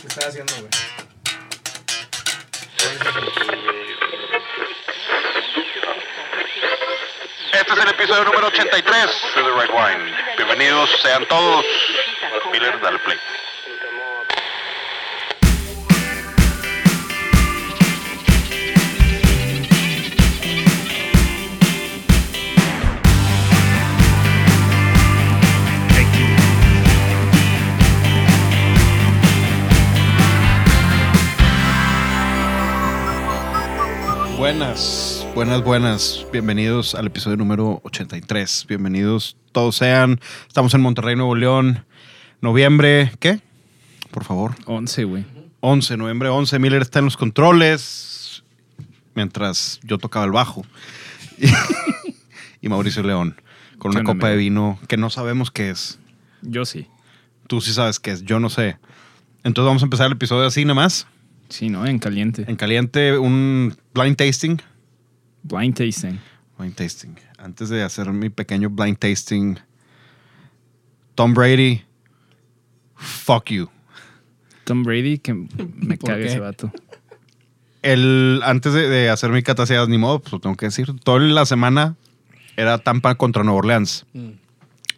¿Qué estás haciendo, güey? Este es el episodio número 83 de The Red Wine. Bienvenidos sean todos. Miller, dale play. Buenas, buenas, buenas. Bienvenidos al episodio número 83. Bienvenidos todos sean. Estamos en Monterrey, Nuevo León. Noviembre, ¿qué? Por favor. 11, güey. 11, noviembre 11. Miller está en los controles mientras yo tocaba el bajo. y Mauricio León con una ¿Qué onda, copa de vino que no sabemos qué es. Yo sí. Tú sí sabes qué es, yo no sé. Entonces vamos a empezar el episodio así nada más. Sí, ¿no? En caliente. En caliente, un blind tasting. Blind tasting. Blind tasting. Antes de hacer mi pequeño blind tasting, Tom Brady, fuck you. Tom Brady, que me ¿Por caga qué? ese vato. El, antes de, de hacer mi cataseas, ni modo, pues lo tengo que decir. Toda la semana era Tampa contra Nueva Orleans.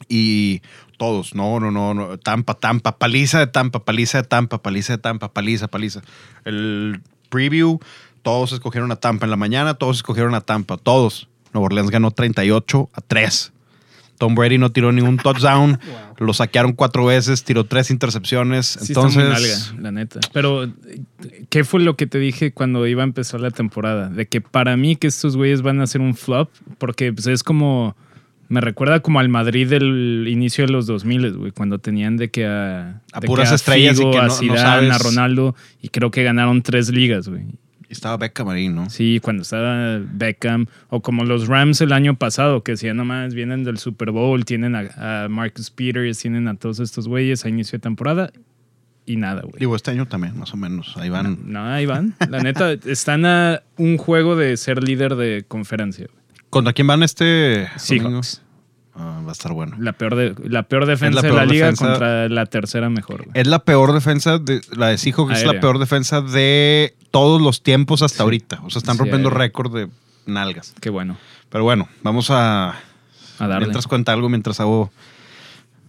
Y todos, no, no, no, no, Tampa, Tampa, paliza de Tampa, paliza de Tampa, paliza de Tampa, paliza, paliza. El preview, todos escogieron a Tampa. En la mañana, todos escogieron a Tampa, todos. Nueva Orleans ganó 38 a 3. Tom Brady no tiró ningún touchdown, lo saquearon cuatro veces, tiró tres intercepciones. Sí está muy Entonces, la neta. Pero, ¿qué fue lo que te dije cuando iba a empezar la temporada? De que para mí que estos güeyes van a hacer un flop, porque pues, es como... Me recuerda como al Madrid del inicio de los 2000, güey, cuando tenían de que a... A de puras que estrellas y que no- a no sabes- a Ronaldo, y creo que ganaron tres ligas, güey. estaba Beckham ahí, ¿no? Sí, cuando estaba Beckham, o como los Rams el año pasado, que decían nomás vienen del Super Bowl, tienen a, a Marcus Peters, tienen a todos estos güeyes a inicio de temporada y nada, güey. Digo, este año también, más o menos. Ahí van. No, ahí van. La neta, están a un juego de ser líder de conferencia. güey. ¿Contra quién van este? Seahawks. Ah, va a estar bueno. La peor, de, la peor defensa la de la liga defensa. contra la tercera mejor. güey. Es la peor defensa, de, la de Seahawks es la peor defensa de todos los tiempos hasta ahorita. O sea, están Sí, rompiendo récord de nalgas. Qué bueno. Pero bueno, vamos a... A darle. Mientras cuenta algo, mientras hago...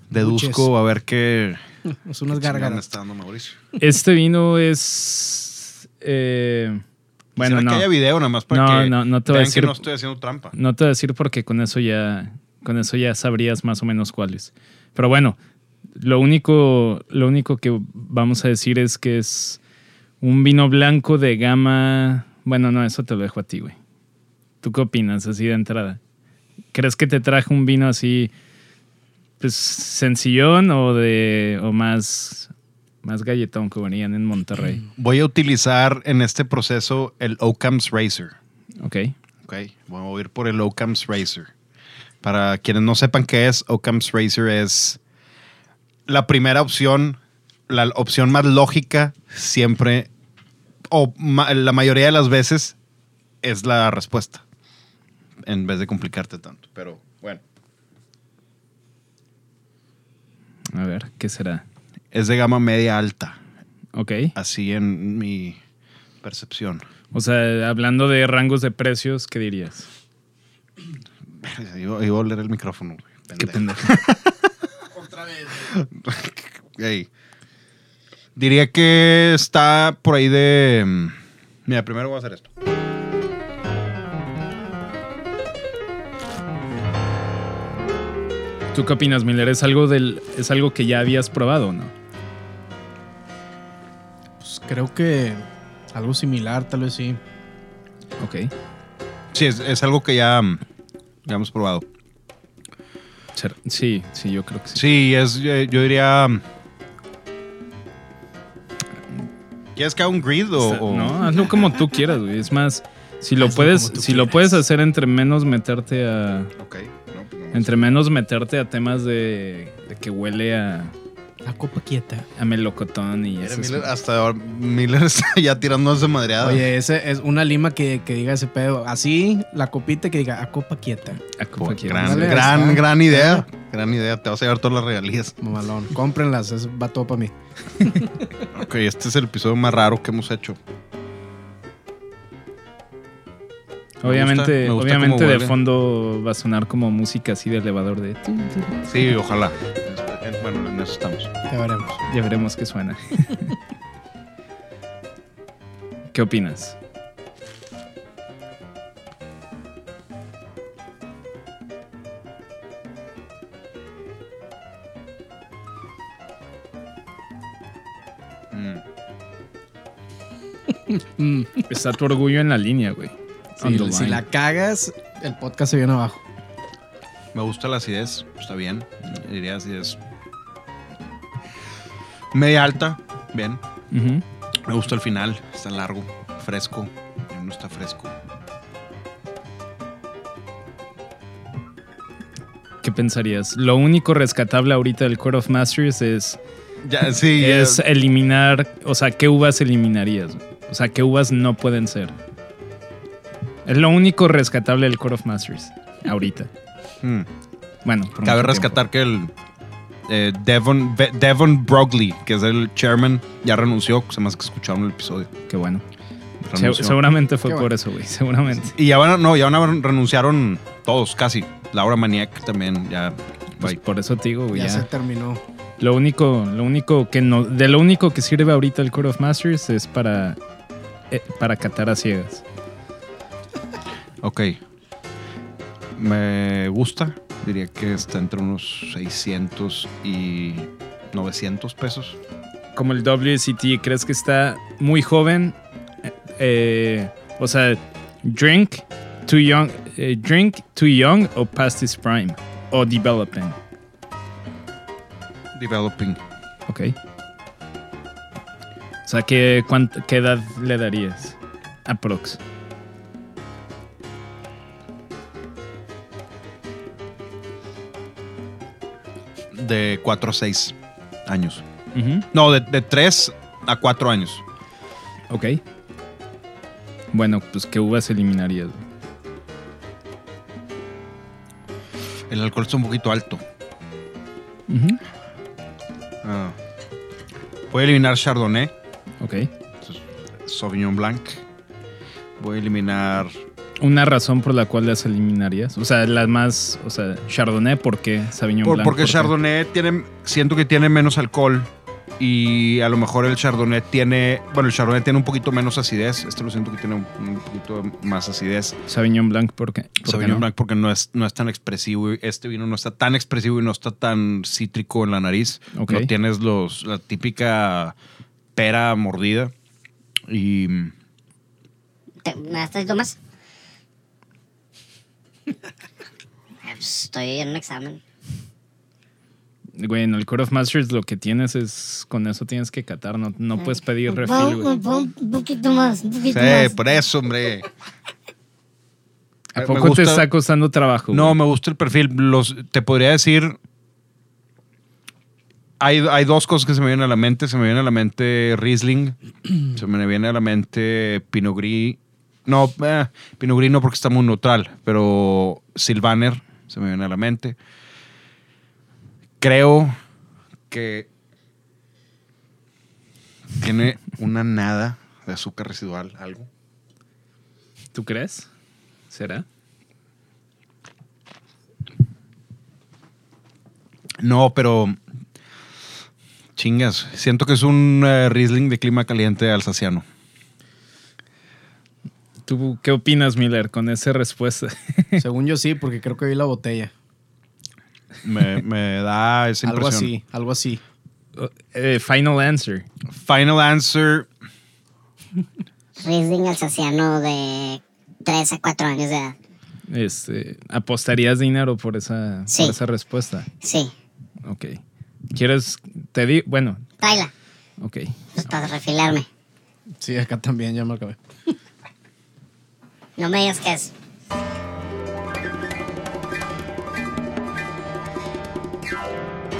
Deduzco a ver qué... Es unas qué chingada me gárgaras. está dando Mauricio. Este vino es... eh, bueno, ¿Será no. que haya video nada más para No, que no, no te voy a decir- que no estoy haciendo trampa? No te voy a decir porque con eso ya, con eso ya sabrías más o menos cuáles. Pero bueno, lo único, lo único que vamos a decir es que es un vino blanco de gama. Bueno, no, eso te lo dejo a ti, güey. ¿Tú qué opinas así de entrada? ¿Crees que te traje un vino así, pues sencillón o de o más más galletón que venían en Monterrey? Voy a utilizar en este proceso el Occam's Razor. Ok. Ok, voy a ir por el Occam's Razor. Para quienes no sepan qué es, Occam's Razor es la primera opción, la opción más lógica siempre, o ma- la mayoría de las veces, es la respuesta. En vez de complicarte tanto. Pero bueno, A ver, ¿qué será? Es de gama media alta. Ok. Así en mi percepción. O sea, hablando de rangos de precios, ¿qué dirías? Iba, iba a oler el micrófono. güey. Qué Pendejo. pendejo. Otra vez. Ey. Diría que está por ahí de. mm, Mira, primero voy a hacer esto. ¿Tú qué opinas, Miller? ¿Es algo, del, ¿Es algo que ya habías probado o no? Pues creo que algo similar, tal vez sí. Ok. Sí, es, es algo que ya, ya hemos probado. Sí, sí, yo creo que sí. Sí, es, yo, yo diría. ¿Quieres que haga un grid o.? o- No, hazlo como tú quieras, güey. Es más, si lo Hazlo puedes, si lo puedes hacer entre menos meterte a. Ok, no, pues no. Entre menos meterte a temas de, de que huele a, La copa quieta. a melocotón y esas Miller, hasta ahora Miller está ya tirándose madreada. Oye, ese es una lima que, que diga ese pedo. Así, la copita que diga a copa quieta. A copa gran, Ándale, ahí gran, está. gran idea. Gran idea. Te vas a llevar todas las regalías. Mamalón. Cómprenlas, eso va todo para mí. Ok, este es el episodio más raro que hemos hecho. Obviamente, gusta obviamente de fondo va a sonar como música así de elevador de... Sí, ojalá. Bueno, en eso estamos. Ya veremos. Ya veremos qué suena. ¿Qué opinas? Mm. Está tu orgullo en la línea, güey. Si, la cagas, el podcast se viene abajo. Me gusta la acidez, está bien. Diría acidez. Media alta, bien. Me gusta el final, está largo, fresco. No está fresco. ¿Qué pensarías? Lo único rescatable ahorita del Court of Masters es, Ya, sí, es eliminar, o sea, ¿qué uvas eliminarías? O sea, ¿qué uvas no pueden ser? Es lo único rescatable del Court of Masters ahorita. Hmm. Bueno, por Cabe rescatar que el eh, Devon, Be- Devon Brogley, que es el chairman, ya renunció. Se más que escucharon el episodio. Qué bueno. Se- seguramente fue Qué por bueno. eso, güey. Seguramente. Y ya van, a- no, ya van a- renunciaron todos, casi. Laura Maniac también, ya. Pues por eso te digo, güey. Ya, ya. se terminó. Lo único, lo único que no, de lo único que sirve ahorita el Court of Masters es para, eh, para catar a ciegas. Ok. Me gusta. Diría que está entre unos 600 y 900 pesos. Como el WCT, ¿crees que está muy joven? Eh, eh, o sea, drink too young, eh, drink too young o past his prime o developing. Developing. Ok. O sea, ¿qué, ¿qué edad le darías? Aprox. De 4 a 6 años. No, de, de 3 a 4 años. Ok. Bueno, pues ¿qué uvas eliminarías? El alcohol está un poquito alto. Ah. Voy a eliminar Chardonnay, Ok. Sauvignon Blanc. Voy a eliminar. Una razón por la cual las eliminarías. O sea, las más. O sea, Chardonnay, ¿por qué? Sauvignon Por- Blanc. porque. Chardonnay tiene. Siento que tiene menos alcohol. Y a lo mejor el Chardonnay tiene. Bueno, el Chardonnay tiene un poquito menos acidez. Este lo siento que tiene un, un poquito más acidez. Sauvignon Blanc, ¿por qué? ¿Por qué Sauvignon no? Blanc porque no es, no es tan expresivo. Este vino no está tan expresivo y no está tan cítrico en la nariz. Ok. No tienes los, la típica pera mordida. Y. ¿Te- ¿Me das tantito más? Estoy en un examen. Güey, en el Court of Masters lo que tienes es. Con eso tienes que catar. No, no puedes pedir refill, güey. Un poquito más, un poquito Sí, más. por eso, hombre. ¿A poco te gusta- está costando trabajo? No, güey? me gusta el perfil. Los, te podría decir. Hay, hay dos cosas que se me vienen a la mente. Se me viene a la mente Riesling. se me viene a la mente Pinot Gris. No, eh, Pinot Gris no porque está muy neutral. Pero Sylvaner se me viene a la mente. Creo que tiene una nada de azúcar residual, algo. ¿Tú crees? ¿Será? No, pero. Chingas. Siento que es un eh, Riesling de clima caliente alsaciano. ¿Tú qué opinas, Miller, con esa respuesta? Según yo sí, porque creo que vi la botella. Me, me da esa algo impresión. así, algo así. Eh, final answer. Final answer. Riesling alsaciano de 3 a 4 años de edad. Este, ¿Apostarías dinero por esa, Sí. por esa respuesta? Sí, Ok. ¿Quieres? Te di. Bueno, tráela, ok. pues para refilarme. Sí, acá también ya me acabé. No me digas qué es.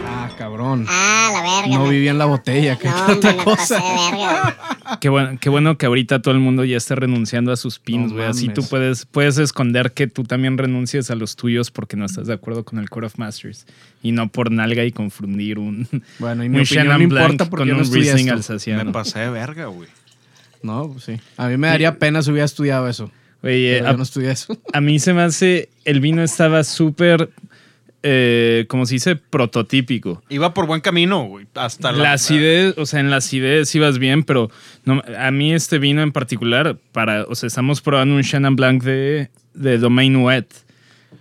Ah, cabrón. Ah, la verga. No me- vivía en la botella. ¿Qué No, tanta hombre, me pasé cosa? de verga. Qué bueno, qué bueno que ahorita todo el mundo ya esté renunciando a sus pins, No güey. Así tú puedes, puedes esconder que tú también renuncies a los tuyos porque no estás de acuerdo con el Core of Masters. Y no por nalga y confundir un, Bueno, y mi un opinión no importa porque yo no estudié Riesling esto. alsaciano. Me pasé de verga, güey. No, pues sí. A mí me daría pena si hubiera estudiado eso. Oye, a, yo no estudié eso. a mí se me hace. El vino estaba súper. Eh, como se dice, prototípico. Iba por buen camino, güey. Hasta La acidez, o sea, en la acidez ibas bien, pero no, a mí este vino en particular, para, o sea, estamos probando un Chenin Blanc de, de Domaine Wet,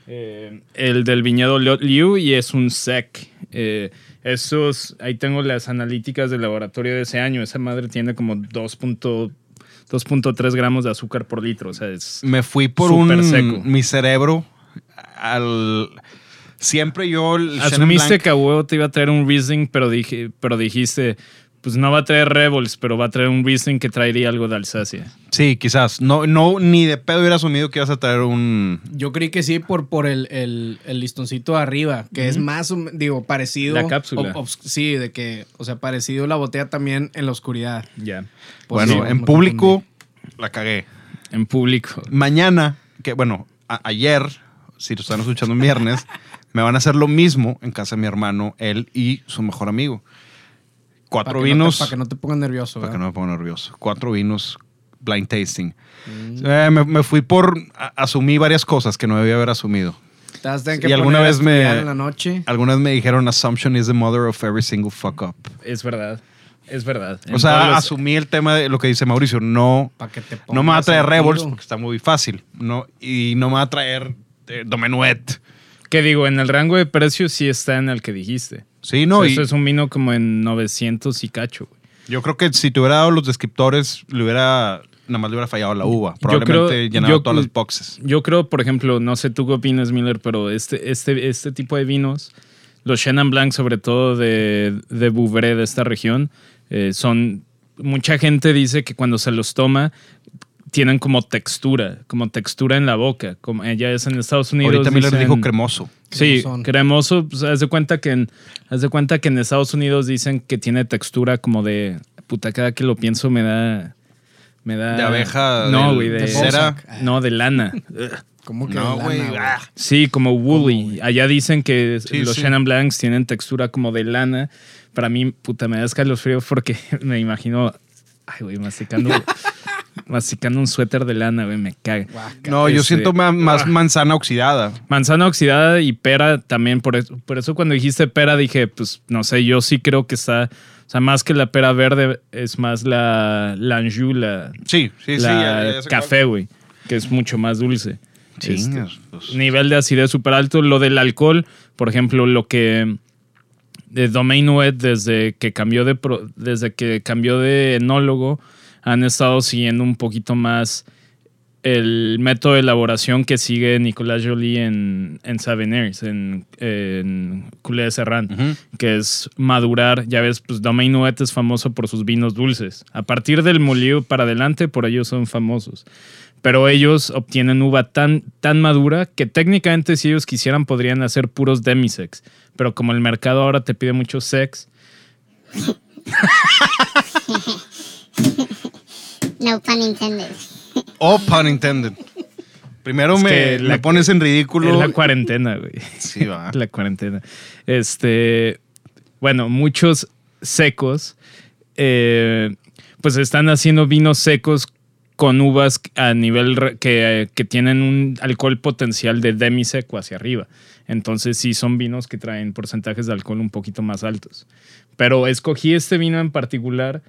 eh, el del viñedo Liu- Liu y es un sec. Eh, esos, ahí tengo las analíticas del laboratorio de ese año. Esa madre tiene como 2.3 2.3 gramos de azúcar por litro, o sea, es Me fui por un. seco. Mi cerebro. Al. Siempre yo. Asumiste que a huevo te iba a traer un Riesling, pero, dije, pero dijiste, pues no va a traer Rebels, pero va a traer un Riesling que traería algo de Alsacia. Sí, quizás. No, no, ni de pedo hubiera asumido que ibas a traer un. Yo creí que sí por, por el, el, el listoncito de arriba, que es más, men- digo, parecido. La cápsula. ob- sí, de que, o sea, parecido la botella también en la oscuridad. Ya. Por bueno, eso en público la cagué. En público. Mañana, que bueno, a- ayer, si lo están escuchando en viernes, me van a hacer lo mismo en casa de mi hermano, él y su mejor amigo. Cuatro Para que no te- vinos. Para que no te pongas nervioso, Para que no me ponga nervioso. Cuatro vinos blind tasting. Mm. Eh, me, me fui por. a- asumí varias cosas que no debía haber asumido. Que Y alguna vez me- en la noche. Algunas me dijeron assumption is the mother of every single fuck up. Es verdad. Es verdad. En o sea, los- asumí el tema de lo que dice Mauricio. No, Para que te no me va a traer Rebels porque está muy fácil. No, y no me va a traer eh, Domenuet. Que digo, en el rango de precios sí está en el que dijiste. Sí, No, y Eso es un vino como en 900 y cacho. güey. Yo creo que si te hubiera dado los descriptores, le hubiera. Nada más le hubiera fallado la uva. creo- Probablemente llenaba yo- todas las boxes. Yo creo, por ejemplo, no sé tú qué opinas, Miller, pero este, este, este tipo de vinos, los Chenin Blanc, sobre todo de, de Vouvray, de esta región, eh, son. Mucha gente dice que cuando se los toma, tienen como textura, como textura en la boca. Como ella es en Estados Unidos. Ahorita Miller dicen- dijo cremoso. Sí, Cremosón. cremoso. Pues, haz de cuenta que en, haz de cuenta que en Estados Unidos dicen que tiene textura como de puta. Cada que lo pienso me da, me da. De abeja, No, güey, de, de cera. Bozak. No, de lana. ¿Cómo que No, lana, güey. ah. Sí, como woolly. Allá dicen que Sí, los sí. Chenin Blancs tienen textura como de lana. Para mí, puta, me da escalofrío porque me imagino, ay, güey, masticando, masticando un suéter de lana, güey, me caga. Guaca. No, yo Este, siento ma- más ah. manzana oxidada. Manzana oxidada y pera también. Por eso, por eso cuando dijiste pera dije, pues no sé, yo sí creo que está, o sea, más que la pera verde es más la, la Anjou, la, Sí, sí, sí. la ya- café, güey, que es mucho más dulce. cuál. Este, pues. nivel de acidez súper alto. Lo del alcohol, por ejemplo, lo que de Domain Wet desde que cambió de pro- desde que cambió de enólogo han estado siguiendo un poquito más el método de elaboración que sigue Nicolas Jolie en, en Saveners, en, en Culé de Serrán, que es madurar. Ya ves, pues Domain Wet es famoso por sus vinos dulces. A partir del Moliu para adelante, por ellos son famosos. Pero ellos obtienen uva tan, tan madura que técnicamente si ellos quisieran podrían hacer puros demisex. Pero como el mercado ahora te pide mucho sex, No pun intended. Oh, pun intended. Primero Es me, la- me pones en ridículo. es la cuarentena, güey. Sí, va. la cuarentena. Este, bueno, muchos secos, eh, pues están haciendo vinos secos con uvas a nivel que, que tienen un alcohol potencial de demiseco hacia arriba. Entonces sí son vinos que traen porcentajes de alcohol un poquito más altos. Pero escogí este vino en particular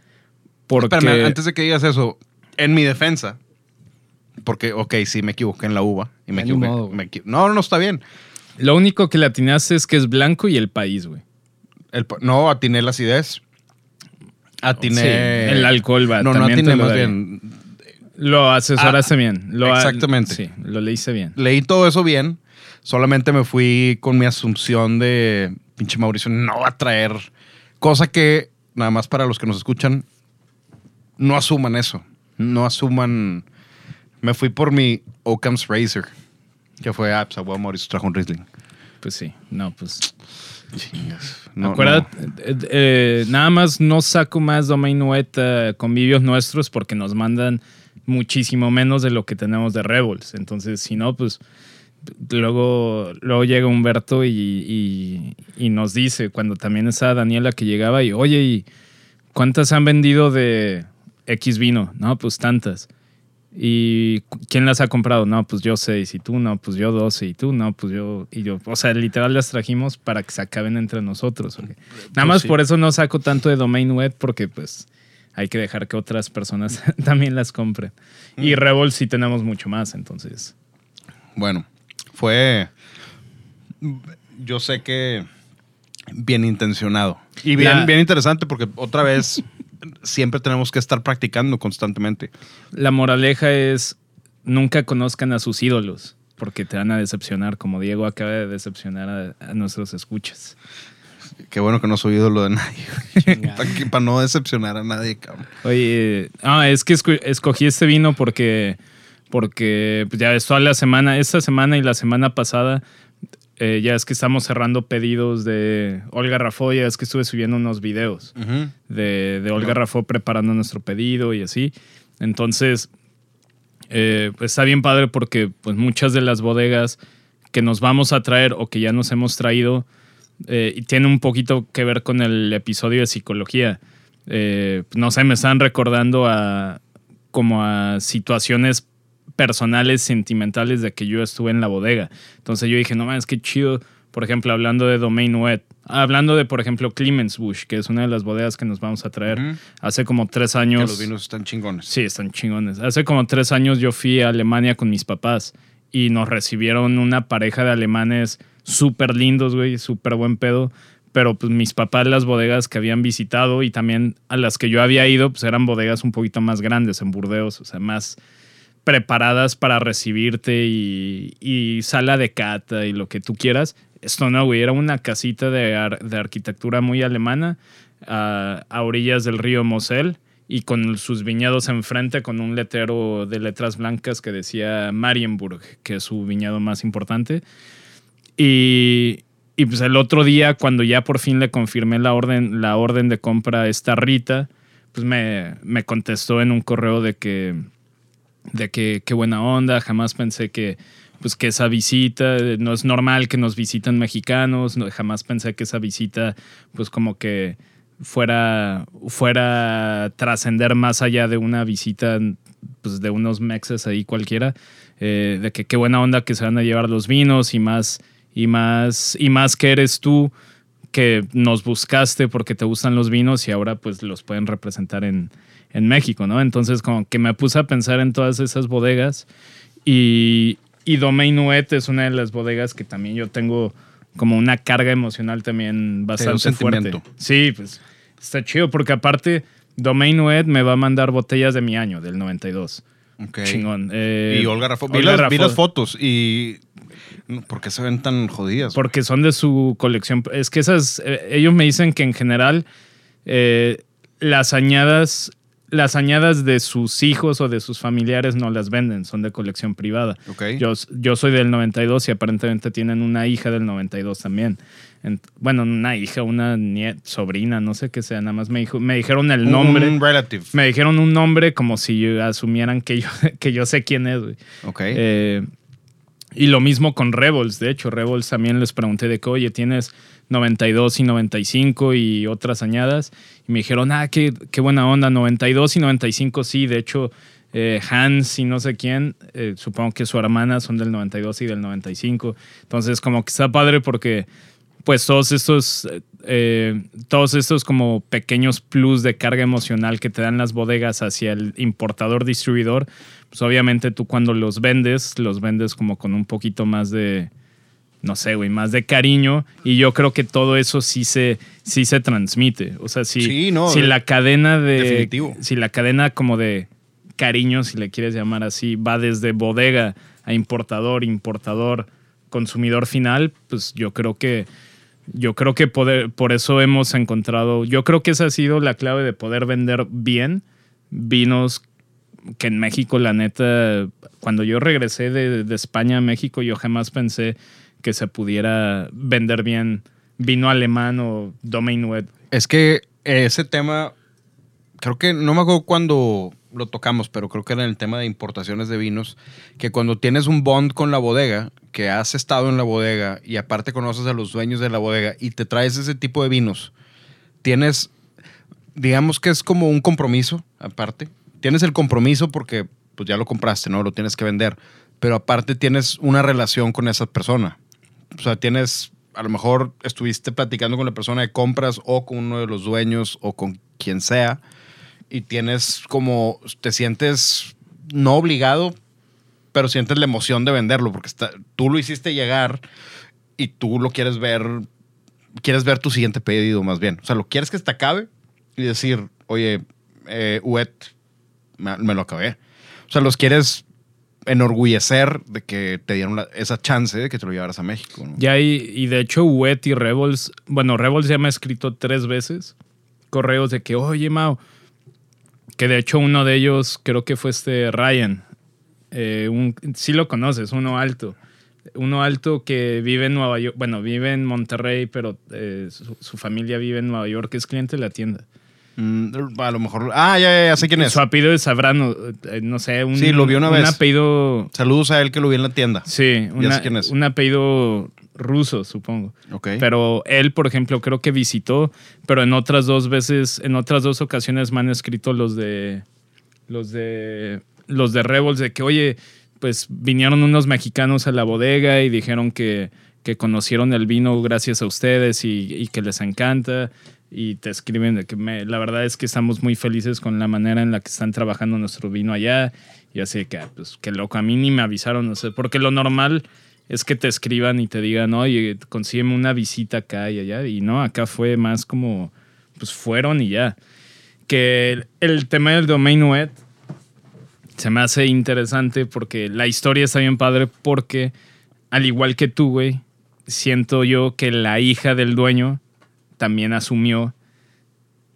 porque... Espérame, antes de que digas eso, en mi defensa, porque, ok, sí, me equivoqué en la uva. Y me equivoqué. modo, me no, no, está bien. Lo único que le atinaste es que es blanco y el país, güey. El no, atiné la acidez. Atiné. Sí, el alcohol va. No, no atiné lo más bien. Lo asesoraste bien. Lo ha- exactamente. sí, lo leíste bien. Leí todo eso bien. Solamente me fui con mi asunción de pinche Mauricio no va a traer. Cosa que, nada más para los que nos escuchan, no asuman eso. No asuman. Me fui por mi Occam's Razor. Que fue, ah, pues a Mauricio trajo un Riesling. Pues sí, no, pues. No, Acuérdate, eh, eh, nada más no saco más Domain Wet a convivios nuestros porque nos mandan muchísimo menos de lo que tenemos de Rebels. Entonces, si no, pues luego, luego llega Humberto y, y- y nos dice, cuando también está Daniela que llegaba y, oye, ¿y cuántas han vendido de X vino? No, pues tantas. ¿Y quién las ha comprado? No, pues yo seis. ¿Y tú? No, pues yo doce. ¿Y tú? No, pues yo. Y yo. O sea, literal las trajimos para que se acaben entre nosotros. ¿ok? Nada más sí. por eso no saco tanto de domain web porque pues hay que dejar que otras personas también las compren. Y Revol sí tenemos mucho más, entonces. Bueno, fue. Yo sé que bien intencionado. Y bien, La- bien interesante porque otra vez siempre tenemos que estar practicando constantemente. La moraleja es nunca conozcan a sus ídolos porque te van a decepcionar, como Diego acaba de decepcionar a, a nuestros escuchas. Qué bueno que no soy ídolo de nadie. Para no decepcionar a nadie, cabrón. Oye, ah, es que esco- escogí este vino porque, porque pues, ya ves, toda la semana, esta semana y la semana pasada, eh, ya es que estamos cerrando pedidos de Olga Rafó, ya es que estuve subiendo unos videos de, de Olga Rafó preparando nuestro pedido y así. Entonces, eh, pues, está bien padre porque pues, muchas de las bodegas que nos vamos a traer o que ya nos hemos traído eh, y tiene un poquito que ver con el episodio de psicología. Eh, no sé, me están recordando a como a situaciones personales, sentimentales de que yo estuve en la bodega. Entonces yo dije, no mames, qué chido. Por ejemplo, hablando de Domain Wet, hablando de, por ejemplo, Clemens Bush, que es una de las bodegas que nos vamos a traer. Hace como tres Que años. los vinos están chingones. Sí, están chingones. Hace como tres años yo fui a Alemania con mis papás y nos recibieron una pareja de alemanes súper lindos, güey, súper buen pedo. Pero pues mis papás las bodegas que habían visitado y también a las que yo había ido, pues eran bodegas un poquito más grandes en Burdeos, o sea, más preparadas para recibirte y, sala de cata y lo que tú quieras. Esto no, era una casita de, ar- de arquitectura muy alemana a, a orillas del río Mosel y con sus viñedos enfrente con un letrero de letras blancas que decía Marienburg, que es su viñedo más importante. Y, y pues el otro día, cuando ya por fin le confirmé la orden, la orden de compra a esta Rita, pues me, me contestó en un correo de que, de que qué buena onda, jamás pensé que, pues que esa visita, no es normal que nos visiten mexicanos, no- jamás pensé que esa visita, pues como que fuera, fuera trascender más allá de una visita pues de unos mexes ahí cualquiera, eh, de que qué buena onda que se van a llevar los vinos y más, y más, y más que eres tú que nos buscaste porque te gustan los vinos y ahora pues los pueden representar en, en México, ¿no? Entonces como que me puse a pensar en todas esas bodegas y, y Domain Nuet es una de las bodegas que también yo tengo como una carga emocional también bastante fuerte. Sí, pues está chido porque aparte Domain Nuet me va a mandar botellas de mi año, del 92. Ok. Chingón. Eh, Y Olga. Vi, Olga las, vi las fotos y. ¿Por qué se ven tan jodidas? Porque son de su colección. Es que esas, eh, ellos me dicen que en general eh, las añadas, las añadas de sus hijos o de sus familiares no las venden, son de colección privada. Ok. Yo, yo soy del 92 y aparentemente tienen una hija del 92 también. En- bueno, una hija, una nieta, sobrina, no sé qué sea, nada más me, dijo, me dijeron el nombre. Un relative. Me dijeron un nombre como si asumieran que yo, que yo sé quién es, güey. Ok. Eh, y lo mismo con Rebels. De hecho, Rebels también les pregunté de que, oye, tienes 92 y 95 y otras añadas. Y me dijeron, ah, qué, qué buena onda, 92 y 95 sí. De hecho, eh, Hans y no sé quién, eh, supongo que su hermana son del 92 y del 95. Entonces, como que está padre porque pues todos estos, eh, todos estos como pequeños plus de carga emocional que te dan las bodegas hacia el importador distribuidor, pues obviamente tú cuando los vendes, los vendes como con un poquito más de, no sé, güey, más de cariño y yo creo que todo eso sí se, sí se transmite. O sea, si, Sí, no, si la cadena de, definitivo. si la cadena como de cariño, si le quieres llamar así, va desde bodega a importador, importador, consumidor final, pues yo creo que yo creo que poder, por eso hemos encontrado, yo creo que esa ha sido la clave de poder vender bien vinos que en México, la neta, cuando yo regresé de, de España a México, yo jamás pensé que se pudiera vender bien vino alemán o domain wet. Es que ese tema, creo que no me acuerdo cuando lo tocamos, pero creo que era en el tema de importaciones de vinos, que cuando tienes un bond con la bodega, que has estado en la bodega y aparte conoces a los dueños de la bodega y te traes ese tipo de vinos, tienes, digamos que es como un compromiso, aparte. Tienes el compromiso porque pues ya lo compraste, ¿no? Lo tienes que vender, pero aparte tienes una relación con esa persona. O sea, tienes, a lo mejor estuviste platicando con la persona de compras o con uno de los dueños o con quien sea y tienes como, te sientes no obligado, pero sientes la emoción de venderlo porque está, tú lo hiciste llegar y tú lo quieres ver, quieres ver tu siguiente pedido más bien. O sea, lo quieres que te acabe y decir, oye, eh, Uet, me, lo acabé. O sea, los quieres enorgullecer de que te dieron esa chance de que te lo llevaras a México. ¿no? Ya y, y de hecho Wet y Rebels, bueno, Rebels ya me ha escrito tres veces correos de que, oye, Mao, que de hecho uno de ellos creo que fue este Ryan, eh, un, sí lo conoces, uno alto. Uno alto que vive en Nueva York, bueno, vive en Monterrey, pero eh, su, su familia vive en Nueva York, es cliente de la tienda. Mm, a lo mejor. Ah, ya, ya, ya sé quién es. Su apellido es Sabrano, eh, no sé, un, Sí, lo vi una un vez. apellido, Saludos a él que lo vi en la tienda. sí, una- sé quién es. un apellido ruso, supongo. Ok. Pero él, por ejemplo, creo que visitó, pero en otras dos veces, en otras dos ocasiones me han escrito los de los de los de Rebels de que, oye, pues vinieron unos mexicanos a la bodega y dijeron que, que conocieron el vino gracias a ustedes y, que les encanta. Y te escriben de que me- la verdad es que estamos muy felices con la manera en la que están trabajando nuestro vino allá. Y así que, ah, pues, qué loco, a mí ni me avisaron, no sé, porque lo normal es que te escriban y te digan, oye, consígueme una visita acá y allá. Y no, acá fue más como, pues fueron y ya. Que el, el tema del domain web se me hace interesante porque la historia está bien padre porque, al igual que tú, güey, siento yo que la hija del dueño también asumió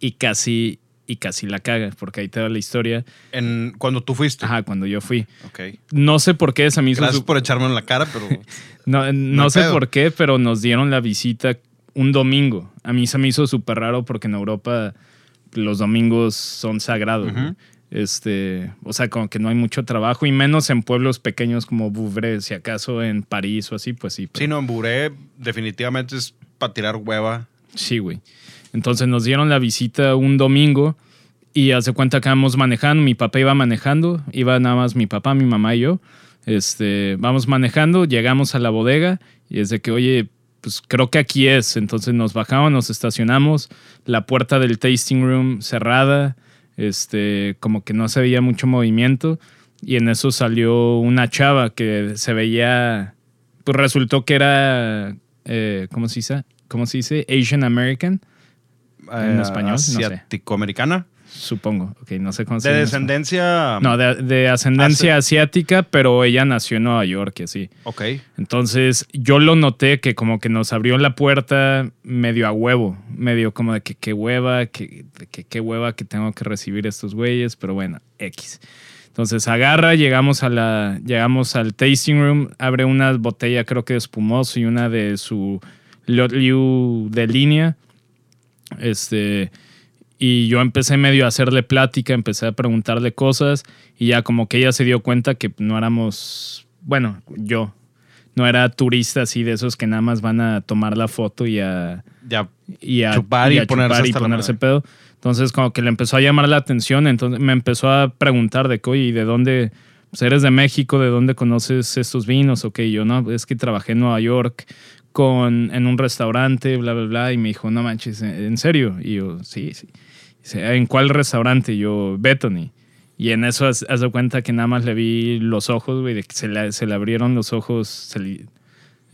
y casi, y casi la caga, porque ahí te da la historia. En, cuando tú fuiste. Ajá, cuando yo fui. Ok. No sé por qué esa misma... Gracias por echarme en la cara, pero. No, no sé pedo. por qué, pero nos dieron la visita un domingo. A mí se me hizo súper raro porque en Europa los domingos son sagrados. Este, o sea, como que no hay mucho trabajo y menos en pueblos pequeños como Bouvres, si acaso en París o así, pues sí. pero- sí, no, en Buré definitivamente es para tirar hueva. Sí, güey. Entonces nos dieron la visita un domingo y hace cuenta que íbamos manejando. Mi papá iba manejando, iba nada más mi papá, mi mamá y yo. Este, vamos manejando, llegamos a la bodega y es de que, oye, pues creo que aquí es. Entonces nos bajamos, nos estacionamos, la puerta del tasting room cerrada, este, como que no se veía mucho movimiento. Y en eso salió una chava que se veía, pues resultó que era, eh, ¿cómo se dice? ¿Cómo se dice? Asian American, ¿En eh, español? No sé. Supongo. Ok, no sé cómo se De descendencia. No, de, de ascendencia asiática, pero ella nació en Nueva York así. Ok. Entonces yo lo noté que como que nos abrió la puerta medio a huevo, medio como de que qué hueva, que, qué hueva que tengo que recibir estos güeyes, pero bueno, X. Entonces agarra, llegamos a la, llegamos al tasting room, abre una botella creo que de espumoso y una de su Liu de línea. Este, y yo empecé medio a hacerle plática, empecé a preguntarle cosas y ya como que ella se dio cuenta que no éramos, bueno, yo, no era turista así de esos que nada más van a tomar la foto y a, Ya. y a Chupar y a ponerse chupar y ponerse pedo. Entonces como que le empezó a llamar la atención, entonces me empezó a preguntar de que, oye, ¿y de dónde? Pues eres de México, ¿de dónde conoces estos vinos? Ok, yo no, es que trabajé en Nueva York con, en un restaurante, bla, bla, bla, y me dijo, no manches, ¿en en serio? Y yo, sí, sí. Dice, ¿en cuál restaurante? Y yo, Bethany. Y en eso haz de cuenta que nada más le vi los ojos, güey, de que se le, se le abrieron los ojos, se le,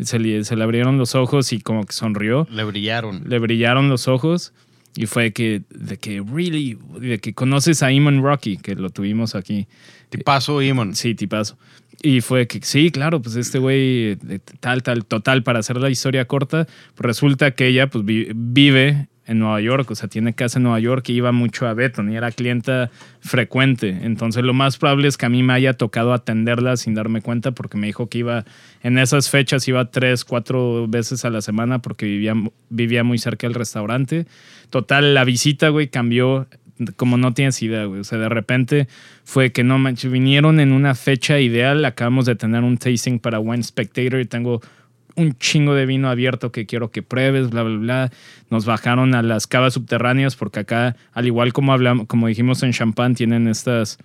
se le- se le abrieron los ojos y como que sonrió Le brillaron. le brillaron los ojos y fue que, de que, really, de que conoces a Eamon Rocky, que lo tuvimos aquí. Tipazo, Imon. Sí, tipazo. Y fue que, sí, claro, pues este güey, de tal, tal, total, para hacer la historia corta, pues resulta que ella, pues vi- vive en Nueva York, o sea, tiene casa en Nueva York y iba mucho a Beton era clienta frecuente. Entonces lo más probable es que a mí me haya tocado atenderla sin darme cuenta porque me dijo que iba en esas fechas, iba tres, cuatro veces a la semana porque vivía, vivía muy cerca del restaurante. Total, la visita, güey, cambió como no tienes idea, güey. O sea, de repente fue que no manches, vinieron en una fecha ideal. Acabamos de tener un tasting para Wine Spectator y tengo un chingo de vino abierto que quiero que pruebes, bla, bla, bla. Nos bajaron a las cavas subterráneas porque acá, al igual como, hablamos, como dijimos en Champán, tienen estas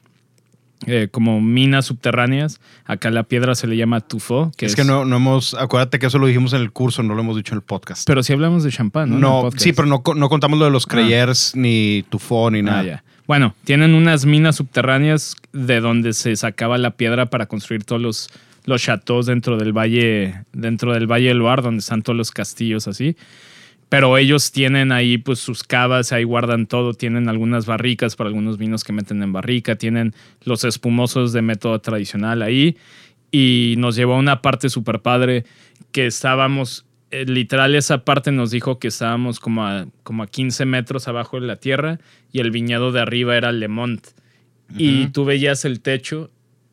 eh, como minas subterráneas. Acá la piedra se le llama tufo. Que es, que no, no hemos, acuérdate que eso lo dijimos en el curso, no lo hemos dicho en el podcast. Pero sí hablamos de champán, ¿no? No, sí, pero no, no contamos lo de los creyers, ni tufo, ni nada. Ah, ya. Bueno, tienen unas minas subterráneas de donde se sacaba la piedra para construir todos los, los chateaux dentro del valle, dentro del Valle del Loire, donde están todos los castillos así. Pero ellos tienen ahí pues sus cavas, ahí guardan todo, tienen algunas barricas para algunos vinos que meten en barrica, tienen los espumosos de método tradicional ahí y nos llevó a una parte súper padre que estábamos, eh, literal esa parte nos dijo que estábamos como a, como a 15 metros abajo de la tierra y el viñedo de arriba era Le Mont. Y tú veías el techo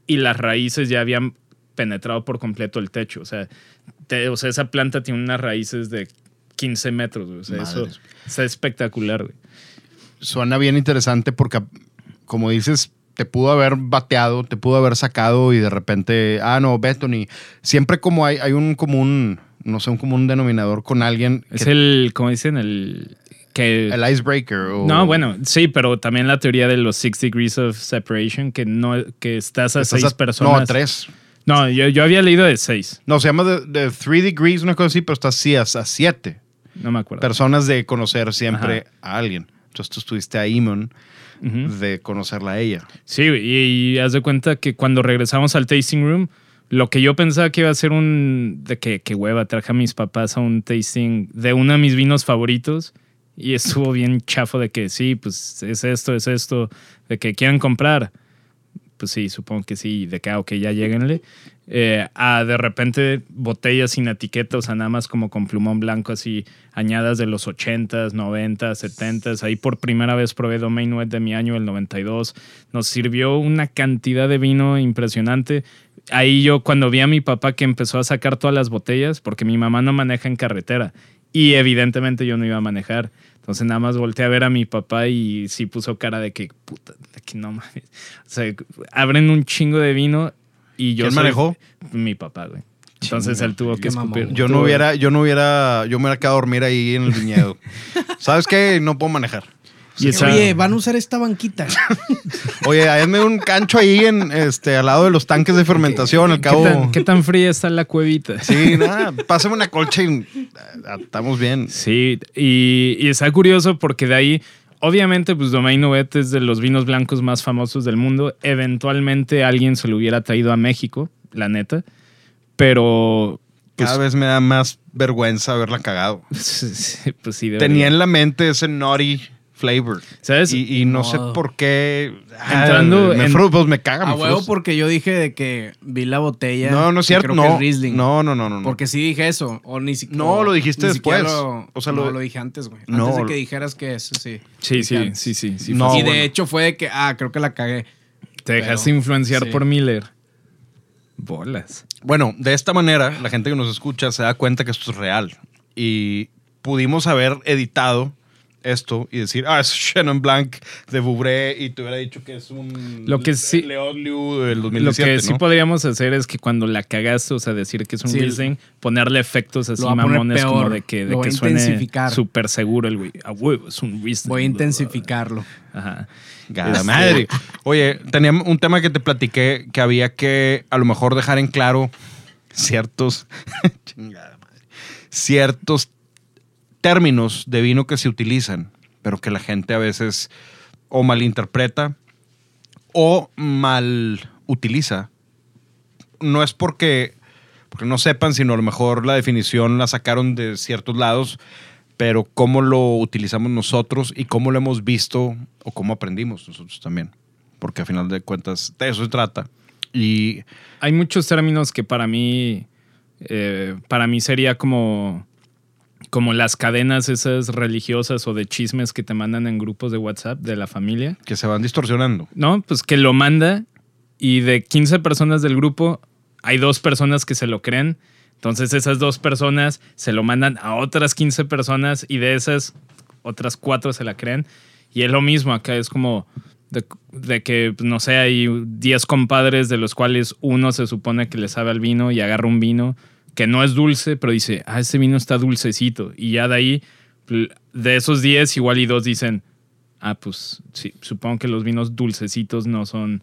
y las raíces ya habían penetrado por completo el techo. O sea, te- o sea esa planta tiene unas raíces de 15 metros. O sea, eso está espectacular. güey. Suena bien interesante porque, como dices, te pudo haber bateado, te pudo haber sacado y de repente, ah, no, Bethany. Siempre como hay, hay un común, no sé, un común denominador con alguien. Es que- el, como dicen, el... Que, el icebreaker. o- No, bueno, sí, pero también la teoría de los six degrees of separation, que no que estás a Estás seis a- personas. No, a tres. No, yo, yo había leído de seis. No, se llama de, de three degrees, una cosa así, pero estás sí a, a siete No me acuerdo. personas de conocer siempre a alguien. Entonces tú estuviste a Ujú. de conocerla a ella. Sí, y, y haz de cuenta que cuando regresamos al tasting room, lo que yo pensaba que iba a ser un. de que, que hueva, traje a mis papás a un tasting de uno de mis vinos favoritos. Y estuvo bien chafo de que sí, pues es esto, es esto, de que quieren comprar. Pues sí, supongo que sí, de que, ah, ok, ya lleguenle. Eh, a de repente botellas sin etiqueta, o sea, nada más como con plumón blanco, así añadas de los 80s, 90s, 70s. Ahí por primera vez probé Domain Wet de mi año, el 92. Nos sirvió una cantidad de vino impresionante. Ahí yo, cuando vi a mi papá que empezó a sacar todas las botellas, porque mi mamá no maneja en carretera y evidentemente yo no iba a manejar. Entonces nada más volteé a ver a mi papá y sí puso cara de que, puta, de que no mames. O sea, abren un chingo de vino y yo ¿Quién soy- manejó? Mi papá, güey. Entonces él tuvo que escupir. Yo no hubiera, yo no hubiera, yo me hubiera quedado a dormir ahí en el viñedo. ¿Sabes qué? No puedo manejar. Y esa- Oye, van a usar esta banquita. Oye, hazme un cancho ahí en este al lado de los tanques de fermentación, al ¿Qué cabo. tan, qué tan fría está la cuevita? Sí, nada, pásame una colcha y ah, estamos bien. Sí, y, y está curioso porque de ahí, obviamente, pues Domaine Nouet es de los vinos blancos más famosos del mundo. Eventualmente alguien se lo hubiera traído a México, la neta. Pero, pues, Cada vez me da más vergüenza haberla cagado. pues sí. Tenía en la mente ese naughty flavor. ¿Sabes? Y, y no, No. sé por qué. ah, Entrando me en- fru- pues me caga. A me huevo porque yo dije de que vi la botella. No, no es cierto. creo que No. es Riesling. no, no, no, no, no. Porque sí dije eso. O ni siquiera. No, lo dijiste después. O O sea, no, lo- lo, dije antes, güey. No, Antes de que dijeras que eso, sí. Sí, sí, antes. sí, sí, sí. No, y de bueno. hecho fue de que, ah, creo que la cagué. Te dejaste influenciar sí. por Miller. Bolas. Bueno, de esta manera, la gente que nos escucha se da cuenta que esto es real. Y pudimos haber editado esto y decir, ah, es Shannon Blanc de Boubré y te hubiera dicho que es un Lo que sí- Leon Liu del Lo 2017, que sí podríamos hacer es que cuando la cagaste, o sea, decir que es un Sí. Riesling, ponerle efectos así Lo mamones como de que, de Lo que suene súper seguro el güey. A huevo, es un Riesling. Voy a intensificarlo. Ajá. Gada Este- madre. Oye, tenía un tema que te platiqué que había que a lo mejor dejar en claro ciertos chingada madre, ciertos términos de vino que se utilizan, pero que la gente a veces o malinterpreta o mal utiliza. No es porque, porque no sepan, sino a lo mejor la definición la sacaron de ciertos lados, pero cómo lo utilizamos nosotros y cómo lo hemos visto o cómo aprendimos nosotros también. Porque a final de cuentas de eso se trata. Y Hay muchos términos que para mí, eh, para mí sería como, como las cadenas esas religiosas o de chismes que te mandan en grupos de WhatsApp de la familia. Que se van distorsionando. No, pues que lo manda y de 15 personas del grupo hay dos personas que se lo creen. Entonces esas dos personas se lo mandan a otras 15 personas y de esas otras cuatro se la creen. Y es lo mismo acá, es como de, de que, no sé, hay 10 compadres de los cuales uno se supone que le sabe al vino y agarra un vino que no es dulce, pero dice, ah, ese vino está dulcecito. Y ya de ahí, de esos 10, igual y dos dicen, ah, pues sí, supongo que los vinos dulcecitos no son,